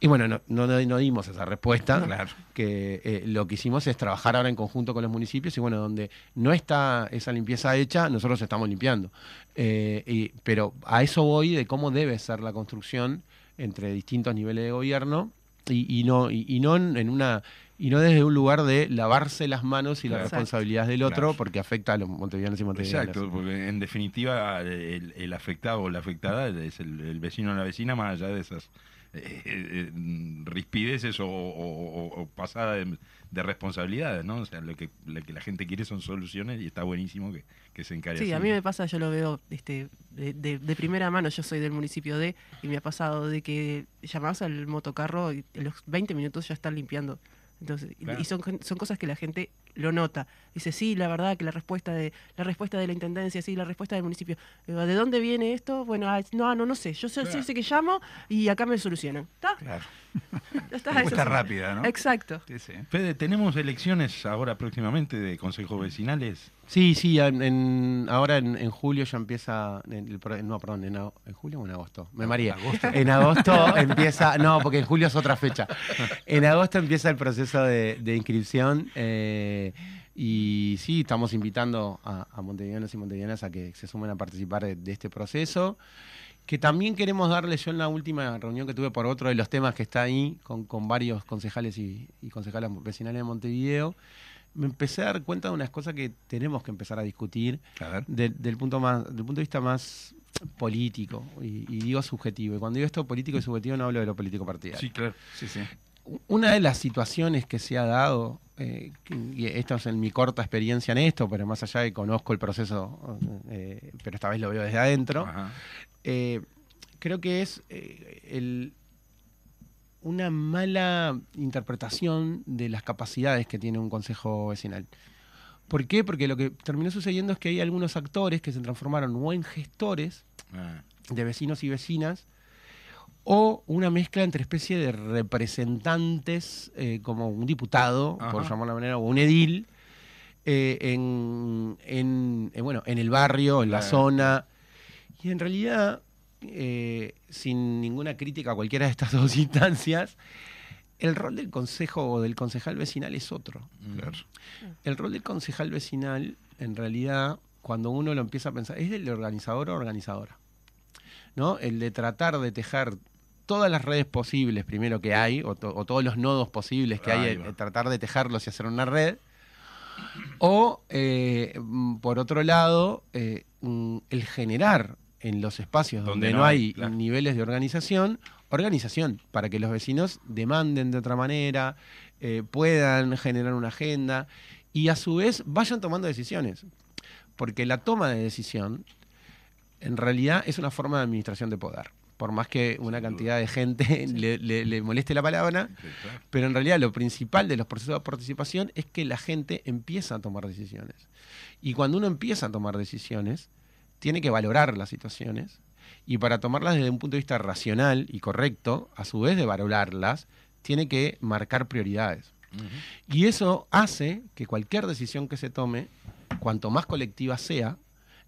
Y bueno, no, no, dimos esa respuesta. Claro. Que eh, lo que hicimos es trabajar ahora en conjunto con los municipios y bueno, donde no está esa limpieza hecha, nosotros estamos limpiando. Eh, y- pero a eso voy de cómo debe ser la construcción entre distintos niveles de gobierno y, y no, y, y no en en una y no desde un lugar de lavarse las manos y las Claro. responsabilidades del otro Claro. porque afecta a los montevideanos y montevideanas. Exacto, porque en definitiva el, el afectado o la afectada es el, el vecino o la vecina, más allá de esas eh, eh, eh, rispideces o, o- o- o pasada de, de responsabilidades, ¿no? O sea, lo que, lo que la gente quiere son soluciones y está buenísimo que, que se encare Sí, así. a mí me pasa, yo lo veo este, de, de- de primera mano, yo soy del municipio de, y me ha pasado de que llamás al motocarro y en los 20 minutos ya están limpiando. Entonces, y- Claro. y son, son cosas que la gente lo nota. Dice, sí, la verdad que la respuesta de la respuesta de la intendencia, sí, la respuesta del municipio. Digo, ¿De dónde viene esto? Bueno, ah, no, no, no sé. Yo sé, Claro. sé que llamo y acá me solucionan. ¿Está? Claro. Está, Respuesta eso sí. rápida, ¿no? Exacto. Sí, sí. Fede, ¿tenemos elecciones ahora próximamente de consejos vecinales? Sí, sí, en, en- ahora en, en julio ya empieza, no, perdón, en, a- ¿en julio o en agosto, me. Agosto. En agosto empieza, no, porque en julio es otra fecha. En agosto empieza el proceso de, de inscripción eh, y sí, estamos invitando a, a montevideanos y montevideanas a que se sumen a participar de, de este proceso. Que también queremos darle, yo en la última reunión que tuve por otro de los temas que está ahí, con, con varios concejales y, y concejalas vecinales de Montevideo, me empecé a dar cuenta de unas cosas que tenemos que empezar a discutir A ver. del, del punto más, del punto de vista más político y, y digo subjetivo. Y cuando digo esto político y subjetivo no hablo de lo político partidario. Sí, claro. Sí, sí. Una de las situaciones que se ha dado, eh, y esto es en mi corta experiencia en esto, pero más allá de que conozco el proceso, eh, pero esta vez lo veo desde adentro, eh, creo que es el- una mala interpretación de las capacidades que tiene un consejo vecinal. ¿Por qué? Porque lo que terminó sucediendo es que hay algunos actores que se transformaron o en gestores Ah, de vecinos y vecinas o una mezcla entre especie de representantes eh, como un diputado, por llamarlo de manera, o un edil eh, en, en- en, bueno, en el barrio, en la Claro. zona. Y en realidad, eh, sin ninguna crítica a cualquiera de estas dos instancias, el rol del consejo o del concejal vecinal es otro. mm. Claro. El rol del concejal vecinal, en realidad, cuando uno lo empieza a pensar, es del organizador o organizadora. ¿No? El de tratar de tejer todas las redes posibles, primero que hay, o, to- o todos los nodos posibles que hay, va. tratar de tejerlos y hacer una red. O, eh, mm, por otro lado, eh, el generar en los espacios donde, no, hay, claro. niveles de organización, organización, para que los vecinos demanden de otra manera, eh, puedan generar una agenda y a su vez vayan tomando decisiones. Porque la toma de decisión en realidad es una forma de administración de poder. Por más que una cantidad de gente le, le- le moleste la palabra, pero en realidad lo principal de los procesos de participación es que la gente empieza a tomar decisiones. Y cuando uno empieza a tomar decisiones, tiene que valorar las situaciones. Y para tomarlas desde un punto de vista racional y correcto, a su vez de valorarlas, tiene que marcar prioridades. Y eso hace que cualquier decisión que se tome, cuanto más colectiva sea,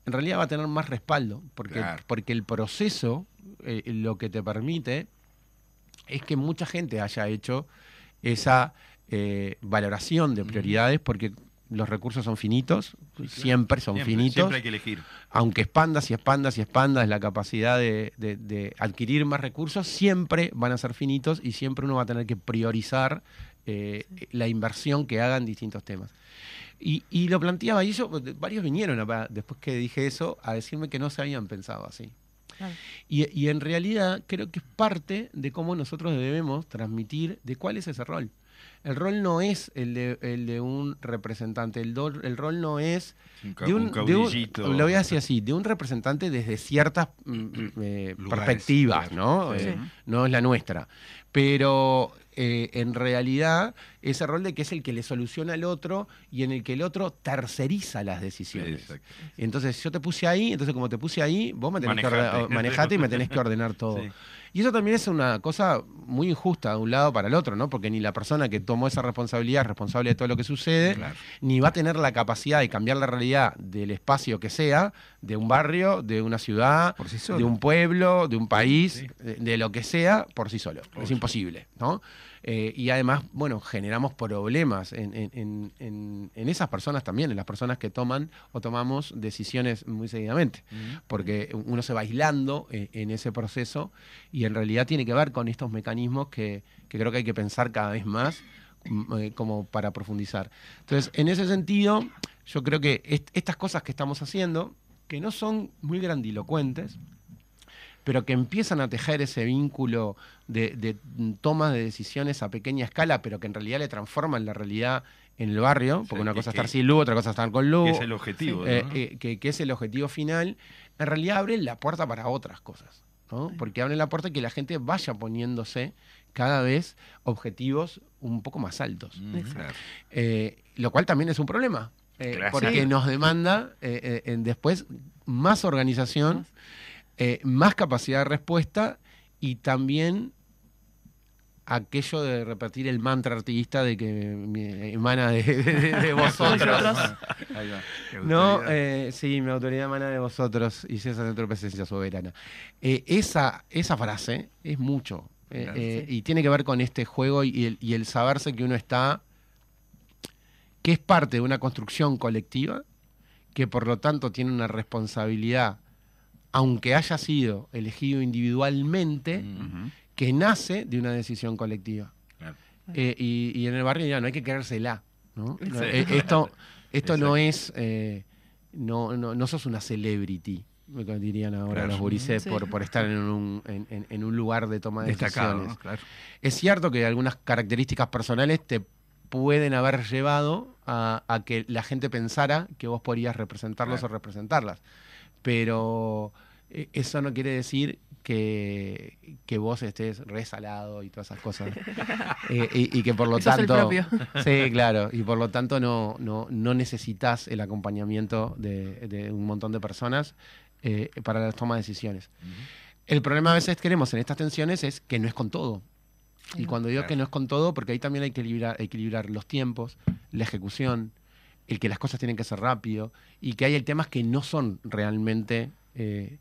en realidad va a tener más respaldo, porque, Claro. porque el proceso eh, lo que te permite es que mucha gente haya hecho esa eh, valoración de prioridades, porque los recursos son finitos, siempre son Siempre, finitos Siempre hay que elegir. aunque expandas y expandas y expandas la capacidad de, de- de adquirir más recursos, siempre van a ser finitos y siempre uno va a tener que priorizar eh, la inversión que hagan distintos temas. Y, y lo planteaba, y yo, varios vinieron a- después que dije eso a decirme que no se habían pensado así. Claro. Y, y en realidad creo que es parte de cómo nosotros debemos transmitir de cuál es ese rol. El rol no es el de, el de un representante, el, do- el rol no es Un, de un, un de un- caudillito. lo voy a decir así, de un representante desde ciertas mm, mm, eh, perspectivas, claro. ¿no? Sí. Eh, no es la nuestra. Pero eh, en realidad ese rol de que es el que le soluciona al otro y en el que el otro terceriza las decisiones. Exacto. Entonces yo te puse ahí, entonces como te puse ahí, vos me tenés que Manejate. ordenar, manejate y me tenés que ordenar todo. Sí. Y eso también es una cosa muy injusta de un lado para el otro, ¿no? Porque ni la persona que tomó esa responsabilidad es responsable de todo lo que sucede, Claro. ni va a tener la capacidad de cambiar la realidad del espacio que sea, de un barrio, de una ciudad, Por sí solo. de un pueblo, de un país, Sí. de, de lo que sea, por sí solo. Es imposible, ¿no? Eh, y además, bueno, generamos problemas en, en- en- en- esas personas también, en las personas que toman o tomamos decisiones muy seguidamente porque uno se va aislando eh, en ese proceso y en realidad tiene que ver con estos mecanismos que, que creo que hay que pensar cada vez más mm, eh, como para profundizar. Entonces, en ese sentido, yo creo que est- estas cosas que estamos haciendo, que no son muy grandilocuentes, pero que empiezan a tejer ese vínculo de, de toma de decisiones a pequeña escala, pero que en realidad le transforman la realidad en el barrio, porque Sí, una que- cosa es que- estar sin luz, otra cosa es estar con luz, Que es el objetivo. eh, ¿no? eh, que, que es el objetivo final, en realidad abren la puerta para otras cosas, ¿no? Porque abren la puerta que la gente vaya poniéndose cada vez objetivos un poco más altos, Mm, Exacto. claro. Eh, lo cual también es un problema, eh, porque nos demanda eh, eh, después más organización, eh, más capacidad de respuesta y también aquello de repetir el mantra artiguista de que me emana de, de- de- de vosotros. Nosotros. Ahí va. No, eh, sí, mi autoridad emana de vosotros y esa es tu presencia soberana. Eh, esa, esa frase es mucho. eh, Claro. eh, Sí. Y tiene que ver con este juego y el, y el saberse que uno está, que es parte de una construcción colectiva, que por lo tanto tiene una responsabilidad, aunque haya sido elegido individualmente, que nace de una decisión colectiva. claro. Eh, y, y en el barrio ya no hay que creérsela. ¿no? Eh, esto esto no es. eh, no, no, no sos una celebrity, lo que dirían ahora Claro. los gurises, Sí. por, por estar en un, en, en- en un lugar de toma de Destacado, decisiones. ¿no? Claro. Es cierto que algunas características personales te pueden haber llevado a, a que la gente pensara que vos podrías representarlos Claro. o representarlas. Pero eh, eso no quiere decir que, que vos estés resalado y todas esas cosas. Eh, y, y que por lo el tanto. Sí, claro. Y por lo tanto no, no, no necesitas el acompañamiento de, de un montón de personas eh, para la toma de decisiones. El problema a veces que queremos en estas tensiones es que no es con todo. Y cuando digo Claro. que no es con todo, porque ahí también hay que equilibrar, equilibrar los tiempos, la ejecución, el que las cosas tienen que ser rápido y que hay temas que no son realmente eh,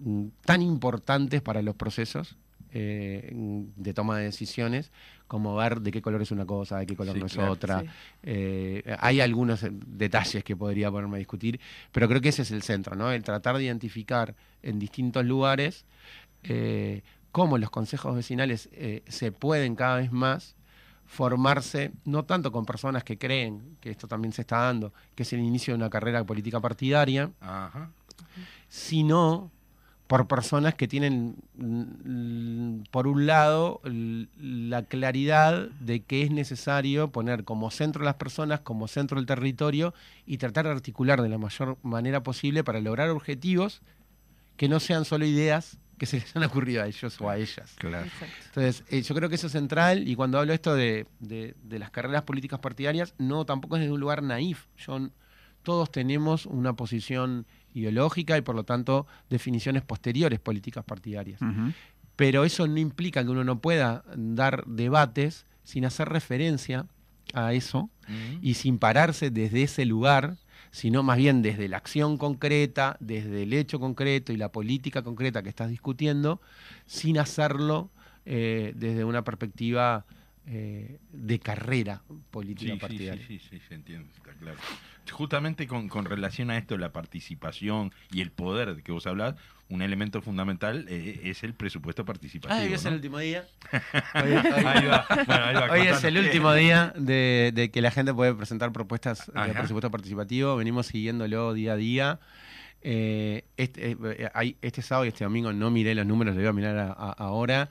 mm, tan importantes para los procesos eh, de toma de decisiones como ver de qué color es una cosa, de qué color Sí, no es claro. otra. Sí. Eh, hay algunos detalles que podría ponerme a discutir, pero creo que ese es el centro, ¿no? El tratar de identificar en distintos lugares cómo los consejos vecinales se pueden cada vez más formarse, no tanto con personas que creen que esto también se está dando, que es el inicio de una carrera política partidaria, Ajá. sino por personas que tienen, mm, por un lado, la claridad de que es necesario poner como centro las personas, como centro el territorio y tratar de articular de la mayor manera posible para lograr objetivos que no sean solo ideas que se les han ocurrido a ellos o a ellas. Claro. Exacto. Entonces, eh, yo creo que eso es central y cuando hablo esto de, de- de las carreras políticas partidarias, no tampoco es desde un lugar naif. Yo, todos tenemos una posición ideológica y por lo tanto definiciones posteriores políticas partidarias. Pero eso no implica que uno no pueda dar debates sin hacer referencia a eso y sin pararse desde ese lugar, sino más bien desde la acción concreta, desde el hecho concreto y la política concreta que estás discutiendo, sin hacerlo eh, desde una perspectiva eh, de carrera política Sí, partidaria. sí, sí, sí, se entiende, está claro. Justamente con, con relación a esto, la participación y el poder de que vos hablás, un elemento fundamental eh, es el presupuesto participativo. Ay, hoy es ¿no? el último día. Hoy- Ahí va, bueno, ahí va Hoy es el último día de, de que la gente puede presentar propuestas de presupuesto participativo. Venimos siguiéndolo día a día. Eh, este, eh, hay- este sábado y este domingo no miré los números, lo voy a mirar a- a- ahora.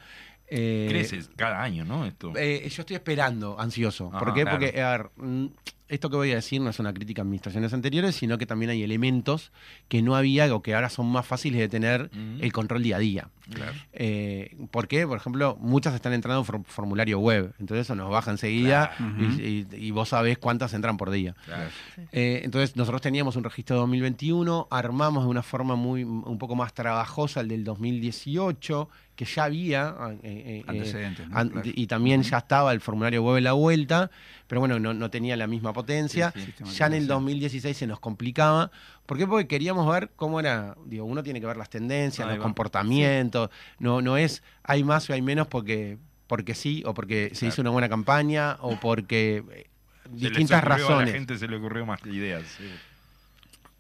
Eh, Crece cada año, ¿no? Esto. eh, yo estoy esperando, ansioso. ¿Por qué? claro. Porque, a ver, mm, esto que voy a decir no es una crítica a administraciones anteriores, sino que también hay elementos que no había o que ahora son más fáciles de tener el control día a día. Claro. Eh, ¿Por qué? Por ejemplo, muchas están entrando en for- formulario web, entonces eso nos baja enseguida Claro. y, y- y vos sabés cuántas entran por día. Claro. Eh, entonces nosotros teníamos un registro de 2021, armamos de una forma muy un poco más trabajosa el del 2018, que ya había eh, eh, Antecedentes, ¿no? an- Claro. y también ya estaba el formulario web en la vuelta, pero bueno, no, no tenía la misma potencia. Sí, sí. Sistema Ya en el de 2016 se nos complicaba. ¿Por qué? Porque queríamos ver cómo era. Digo, uno tiene que ver las tendencias, Ahí los va. comportamientos. No, no es hay más o hay menos porque, porque sí, o porque se hizo una buena campaña, o porque eh, Se distintas ocurrió, A la razones. gente se le ocurrió más ideas. sí.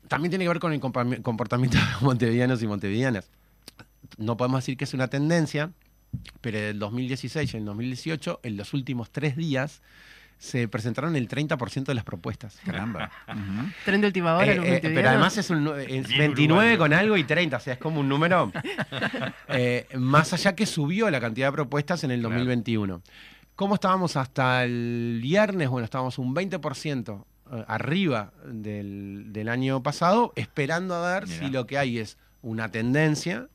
También tiene que ver con el comportamiento de los montevideanos y montevideanas. No podemos decir que es una tendencia, pero del 2016 y el 2018, en los últimos tres días, se presentaron el 30% de las propuestas. Caramba. Ujú. Tren de última hora, Eh, eh, pero además es, un, nu- es Bien 29 uruguayo. con algo y 30, o sea, es como un número. eh, más allá que subió la cantidad de propuestas en el Claro. 2021. ¿Cómo estábamos hasta el viernes? Bueno, estábamos un 20% eh, arriba del, del año pasado, esperando a ver Mirá. si lo que hay es una tendencia,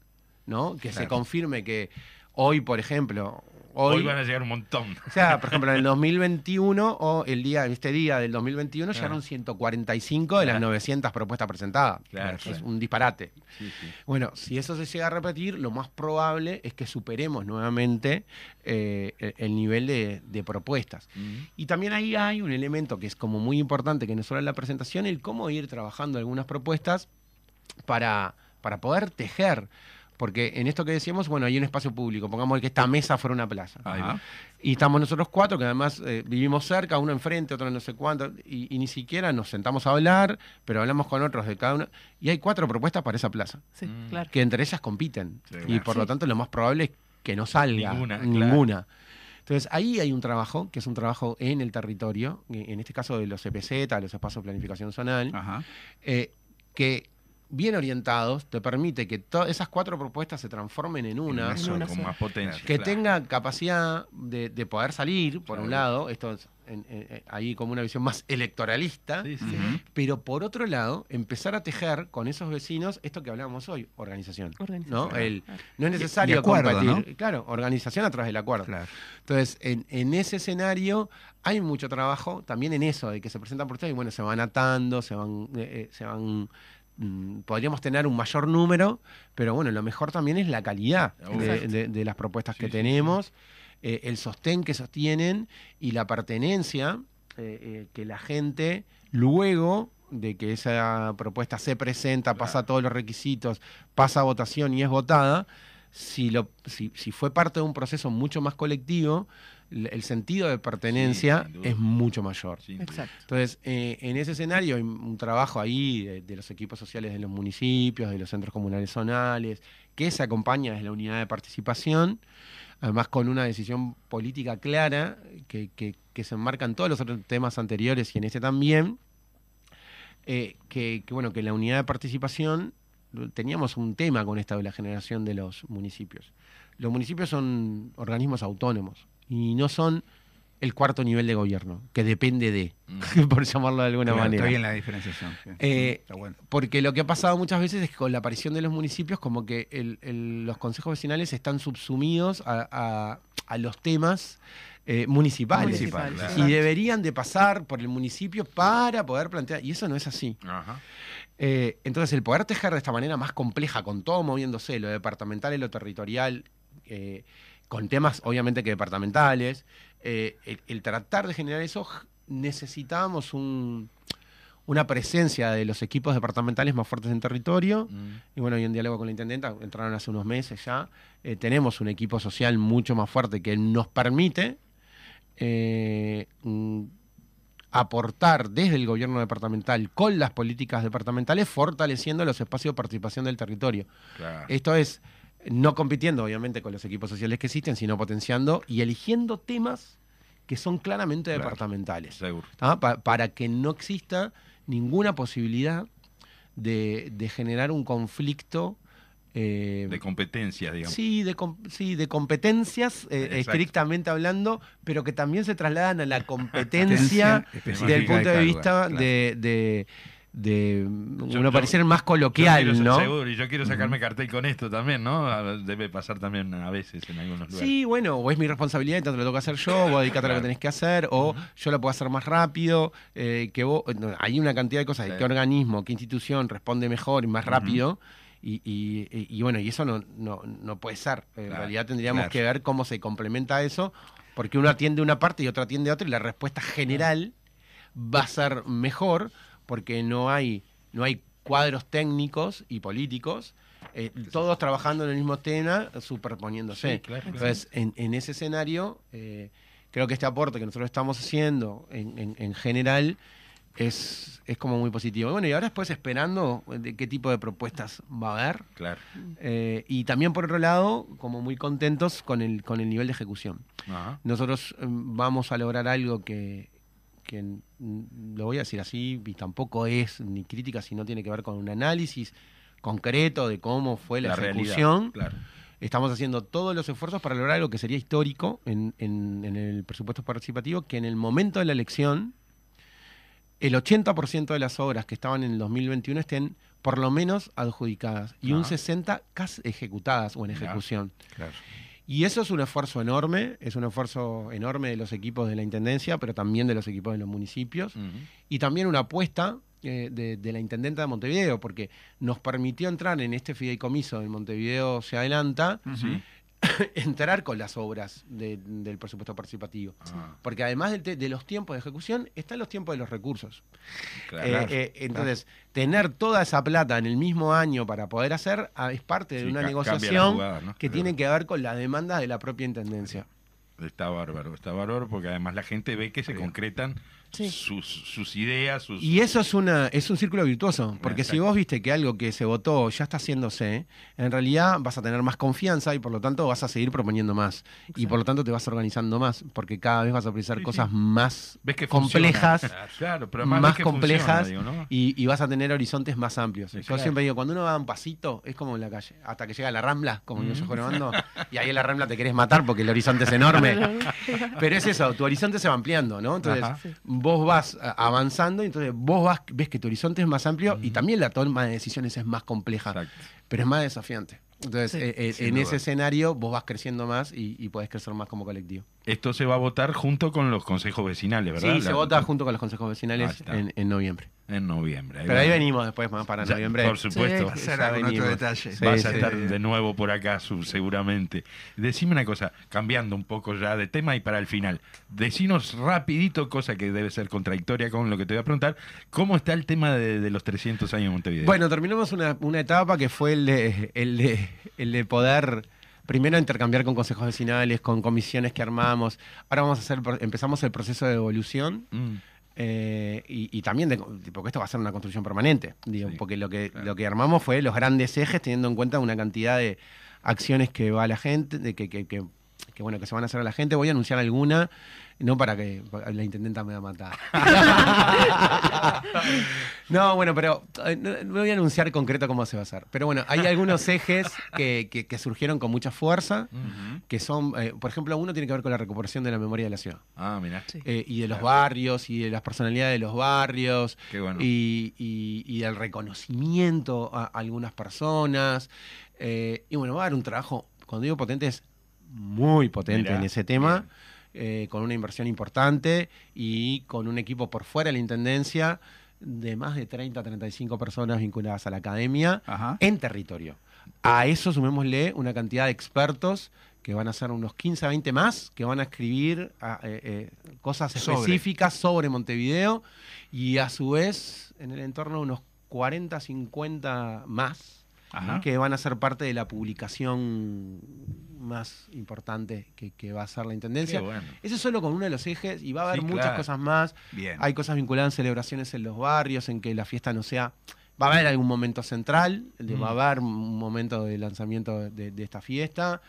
¿no? Que se confirme que hoy, por ejemplo, Hoy, hoy, van a llegar un montón. o sea, por ejemplo, en el 2021 o el día, este día del 2021 Claro. llegaron 145 de las Claro. 900 propuestas presentadas. Claro, es un disparate. Sí, sí. Bueno, si eso se llega a repetir, lo más probable es que superemos nuevamente eh, el, el nivel de, de propuestas. Y también ahí hay un elemento que es como muy importante, que no solo en la presentación, el cómo ir trabajando algunas propuestas para, para poder tejer. Porque en esto que decíamos, bueno, hay un espacio público, pongamos que esta mesa fuera una plaza. Ajá. Y estamos nosotros cuatro, que además eh, vivimos cerca, uno enfrente, otro no sé cuánto, y, y ni siquiera nos sentamos a hablar, pero hablamos con otros de cada uno. Y hay cuatro propuestas para esa plaza, Sí, Mm. claro. que entre ellas compiten. Sí, y claro. por lo tanto, lo más probable es que no salga Ninguna, ninguna. Entonces, ahí hay un trabajo, que es un trabajo en el territorio, en este caso de los EPZ, los espacios de planificación zonal, Ajá. eh, que bien orientados te permite que todas esas cuatro propuestas se transformen en una, En eso, una con más potencia. que claro. tenga capacidad de, de poder salir, por Claro. un lado, esto es en- en- en- ahí como una visión más electoralista, Sí, sí. Ujú. pero por otro lado, empezar a tejer con esos vecinos esto que hablábamos hoy, organización. Organización. ¿no? El- no es necesario Y acuerdo, competir. Claro, organización a través del acuerdo. Claro. Entonces, en, en ese escenario hay mucho trabajo también en eso, de que se presentan por ustedes y bueno, se van atando, se van, eh, eh, se van mm, podríamos tener un mayor número, pero bueno, lo mejor también es la calidad de, Exacto. de- de las propuestas Sí, que sí, tenemos, eh, el sostén que sostienen y la pertenencia eh, eh, que la gente luego de que esa propuesta se presenta, pasa todos los requisitos, pasa a votación y es votada, si, lo, si, si fue parte de un proceso mucho más colectivo, el, sentido de pertenencia es mucho mayor. Exacto. Entonces, eh, en ese escenario hay un trabajo ahí de, de los equipos sociales de los municipios, de los centros comunales zonales, que se acompaña desde la unidad de participación, además con una decisión política clara que, que- que se enmarca en todos los otros temas anteriores y en este también, eh, que, que, bueno, que la unidad de participación teníamos un tema con esta de la generación de los municipios. Los municipios son organismos autónomos y no son el cuarto nivel de gobierno, que depende de, Mm. por llamarlo de alguna Claro, manera. Está bien la diferenciación. Eh, Está bueno. Porque lo que ha pasado muchas veces es que con la aparición de los municipios, como que el- el- los consejos vecinales están subsumidos a, a- a los temas eh, municipales. Municipal, claro. Y deberían de pasar por el municipio para poder plantear. Y eso no es así. Ajá. Eh, entonces, el poder tejer de esta manera más compleja, con todo moviéndose, lo departamental y lo territorial, eh, con temas obviamente que departamentales, eh, el, el tratar de generar eso, necesitábamos un- una presencia de los equipos departamentales más fuertes en territorio. Mm. Y bueno, hoy en diálogo con la intendenta, entraron hace unos meses ya, eh, tenemos un equipo social mucho más fuerte que nos permite eh, aportar desde el gobierno departamental con las políticas departamentales, fortaleciendo los espacios de participación del territorio. Claro. Esto es no compitiendo, obviamente, con los equipos sociales que existen, sino potenciando y eligiendo temas que son claramente Claro. departamentales. Para que no exista ninguna posibilidad de, de generar un conflicto. eh, De competencias, digamos. Sí, de, com- sí, de competencias, eh, estrictamente hablando, pero que también se trasladan a la competencia del específica punto de vista lugar, claro. de, de, de, Yo- uno yo- parecer más Yo coloquial, quiero ser ¿no? Seguro, y yo quiero sacarme cartel con esto también, ¿no? Debe pasar también a veces en algunos lugares. Sí, bueno, o es mi responsabilidad, entonces lo tengo que hacer yo, vos dedicate a lo que Claro. tenés que hacer, o yo lo puedo hacer más rápido, eh, que vos, no, hay una cantidad de cosas, de Sí. qué organismo, qué institución responde mejor y más rápido, y, y- y- y bueno, y eso no, no, no puede ser. En Claro, realidad tendríamos claro. que ver cómo se complementa eso, porque uno atiende una parte y otro atiende otra, y la respuesta general va a ser mejor, porque no hay, no hay cuadros técnicos y políticos, eh, todos trabajando en el mismo tema, superponiéndose. Sí, claro, claro. Entonces, en, en ese escenario, eh, creo que este aporte que nosotros estamos haciendo en, en- en general es, es como muy positivo. Y Bueno, y ahora después esperando de qué tipo de propuestas va a haber. Claro. Eh, y también por otro lado, como muy contentos con el, con el nivel de ejecución. Ajá. Nosotros eh, vamos a lograr algo que, que, lo voy a decir así, y tampoco es ni crítica, sino tiene que ver con un análisis concreto de cómo fue la, ejecución. Claro. Estamos haciendo todos los esfuerzos para lograr algo que sería histórico en, en- en el presupuesto participativo, que en el momento de la elección el 80% de las obras que estaban en el 2021 estén por lo menos adjudicadas y un Ajá. 60% casi ejecutadas o en ejecución. Claro. Y eso es un esfuerzo enorme, es un esfuerzo enorme de los equipos de la Intendencia, pero también de los equipos de los municipios, y también una apuesta eh, de, de la Intendenta de Montevideo, porque nos permitió entrar en este fideicomiso en Montevideo Se Adelanta. entrar con las obras de- del presupuesto participativo. Ah, Porque además de, los tiempos de ejecución, están los tiempos de los recursos. claro. Eh, eh, entonces, tener toda esa plata en el mismo año para poder hacer ah, es parte de Sí, una negociación jugada, ¿no? que Claro. tiene que ver con la demanda de la propia Intendencia. Está bárbaro, está bárbaro porque además la gente ve que se concretan Sí. sus, sus ideas, sus... Y eso es una es un círculo virtuoso, porque si vos viste que algo que se votó ya está haciéndose, en realidad vas a tener más confianza y por lo tanto vas a seguir proponiendo más. Y por lo tanto te vas organizando más, porque cada vez vas a precisar Sí, cosas sí. más ¿Ves que complejas? Claro, pero más funciona, complejas digo, ¿no? y, y vas a tener horizontes más amplios. Yo siempre digo, cuando uno va un pasito, es como en la calle, hasta que llega a la Rambla, como yo Mm. Jorobando, y ahí en la Rambla te querés matar porque el horizonte es enorme. Pero es eso, tu horizonte se va ampliando, ¿no? Entonces, Ajá. Vos vas a- avanzando y entonces vos vas, ves que tu horizonte es más amplio y también la toma de decisiones es más compleja, Exacto. pero es más desafiante. Entonces, Sí. eh, eh, en duda. ese escenario vos vas creciendo más y, y podés crecer más como colectivo. Esto se va a votar junto con los consejos vecinales, ¿verdad? Sí, se La- vota junto con los consejos Ahí vecinales está. en, en noviembre. En noviembre. Pero ahí va. venimos después más para Ya, noviembre. Por supuesto. Sí. Va a ser Ya algún otro venimos. detalle. Sí, Vas a sí. estar de nuevo por acá, su- seguramente. Decime una cosa, cambiando un poco ya de tema y para el final. Decinos rapidito, cosa que debe ser contradictoria con lo que te voy a preguntar, ¿cómo está el tema de, de los 300 años de Montevideo? Bueno, terminamos una, una etapa que fue el de, el, de, el de poder primero intercambiar con consejos vecinales, con comisiones que armamos. Ahora vamos a hacer, empezamos el proceso de evolución. Mm, eh, y, y también, de, porque esto va a ser una construcción permanente, digo, Sí, porque lo que, claro. lo que armamos fue los grandes ejes, teniendo en cuenta una cantidad de acciones que va a la gente, de que, que, que- que, bueno, que se van a hacer a la gente. Voy a anunciar alguna, no para que la intendenta me va a matar. no, bueno, pero eh, no, no voy a anunciar concreto cómo se va a hacer. Pero bueno, hay algunos ejes que, que- que surgieron con mucha fuerza, que son, eh, por ejemplo, uno tiene que ver con la recuperación de la memoria de la ciudad. Ah, mira, Sí. Eh, y de los barrios y de las personalidades de los barrios qué bueno. y, y- y del reconocimiento a algunas personas. Eh, y bueno, va a haber un trabajo, cuando digo potente, es muy potente Mirá, en ese tema, eh, con una inversión importante y con un equipo por fuera de la Intendencia de más de 30, 35 personas vinculadas a la academia Ajá. en territorio. A eso sumémosle una cantidad de expertos que van a ser unos 15 a 20 más, que van a escribir ah, eh, eh, cosas Sobre. específicas sobre Montevideo y a su vez en el entorno unos 40, 50 más Ajá. que van a ser parte de la publicación más importante que, que va a ser la Intendencia. Bueno. Ese es solo con uno de los ejes y va a haber Sí, muchas claro. cosas más. Bien. Hay cosas vinculadas a celebraciones en los barrios, en que la fiesta no sea... Va a haber algún momento central, Mm. va a haber un momento de lanzamiento de, de esta fiesta,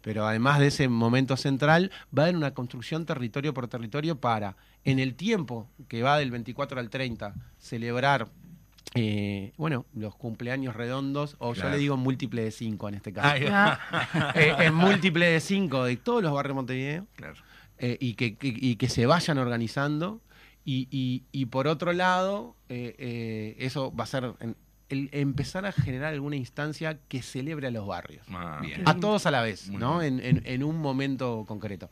pero además de ese momento central, va a haber una construcción territorio por territorio para, en el tiempo que va del 24 al 30, celebrar, eh, bueno, los cumpleaños redondos, o yo Claro. le digo múltiple de 5 en este caso. Va. Eh, en múltiple de 5 de todos los barrios de Montevideo Claro. eh, y, que, que- y que se vayan organizando. Y, y- y por otro lado, eh, eh, eso va a ser en- el empezar a generar alguna instancia que celebre a los barrios. Ah, Bien. A todos a la vez, Muy ¿no? en- en un momento concreto.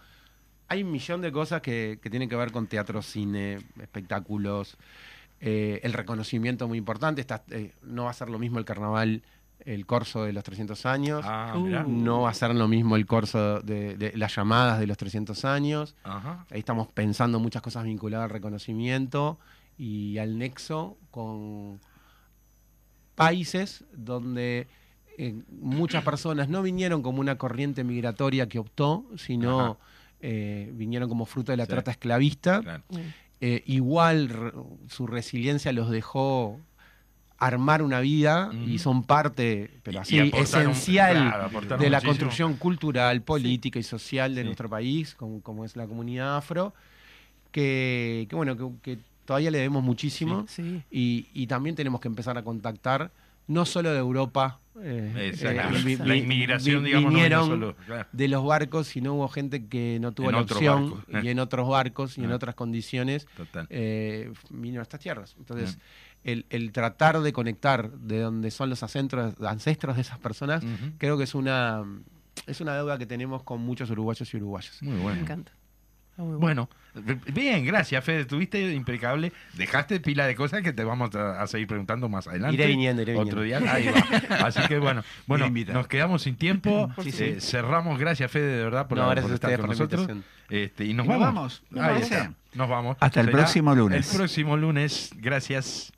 Hay un millón de cosas que, que tienen que ver con teatro, cine, espectáculos, eh, el reconocimiento muy importante. Está, eh, no va a ser lo mismo el carnaval, el corso de los 300 años. Ah, Uh. No va a ser lo mismo el corso de, de las llamadas de los 300 años. Ajá. Ahí estamos pensando muchas cosas vinculadas al reconocimiento y al nexo con países donde eh, muchas personas no vinieron como una corriente migratoria que optó, sino eh, vinieron como fruto de la Sí. trata esclavista. Claro. Eh, igual su resiliencia los dejó armar una vida y son parte, pero así, esencial claro, de la construcción cultural, política y social de Sí. nuestro país, como, como es la comunidad afro, que, que bueno, que, que todavía le debemos muchísimo Sí. y, y también tenemos que empezar a contactar, no solo de Europa, eh, eh, vi- la inmigración, vi- digamos, no vinieron solo. Claro. de los barcos, sino hubo gente que no tuvo En la opción barcos, y eh. en otros barcos y en Eh. otras condiciones eh, vino a estas tierras. Entonces, Mm. el, el tratar de conectar de donde son los ancestros, ancestros de esas personas, creo que es una, es una deuda que tenemos con muchos uruguayos y uruguayas. Muy Me bueno. encanta. Bueno, bien, gracias, Fede. Estuviste impecable. Dejaste pila de cosas que te vamos a, a seguir preguntando más adelante. Iré viniendo, iré Otro viniendo. día. Ahí va. Así que bueno, bueno, nos quedamos sin tiempo. Sí, Eh, cerramos. Gracias, Fede, de verdad, por, No, por estar con por nosotros. Este, y nos Y nos vamos. Ahí Nos está. vamos. Nos vamos. Hasta el próximo lunes. El próximo lunes. Gracias.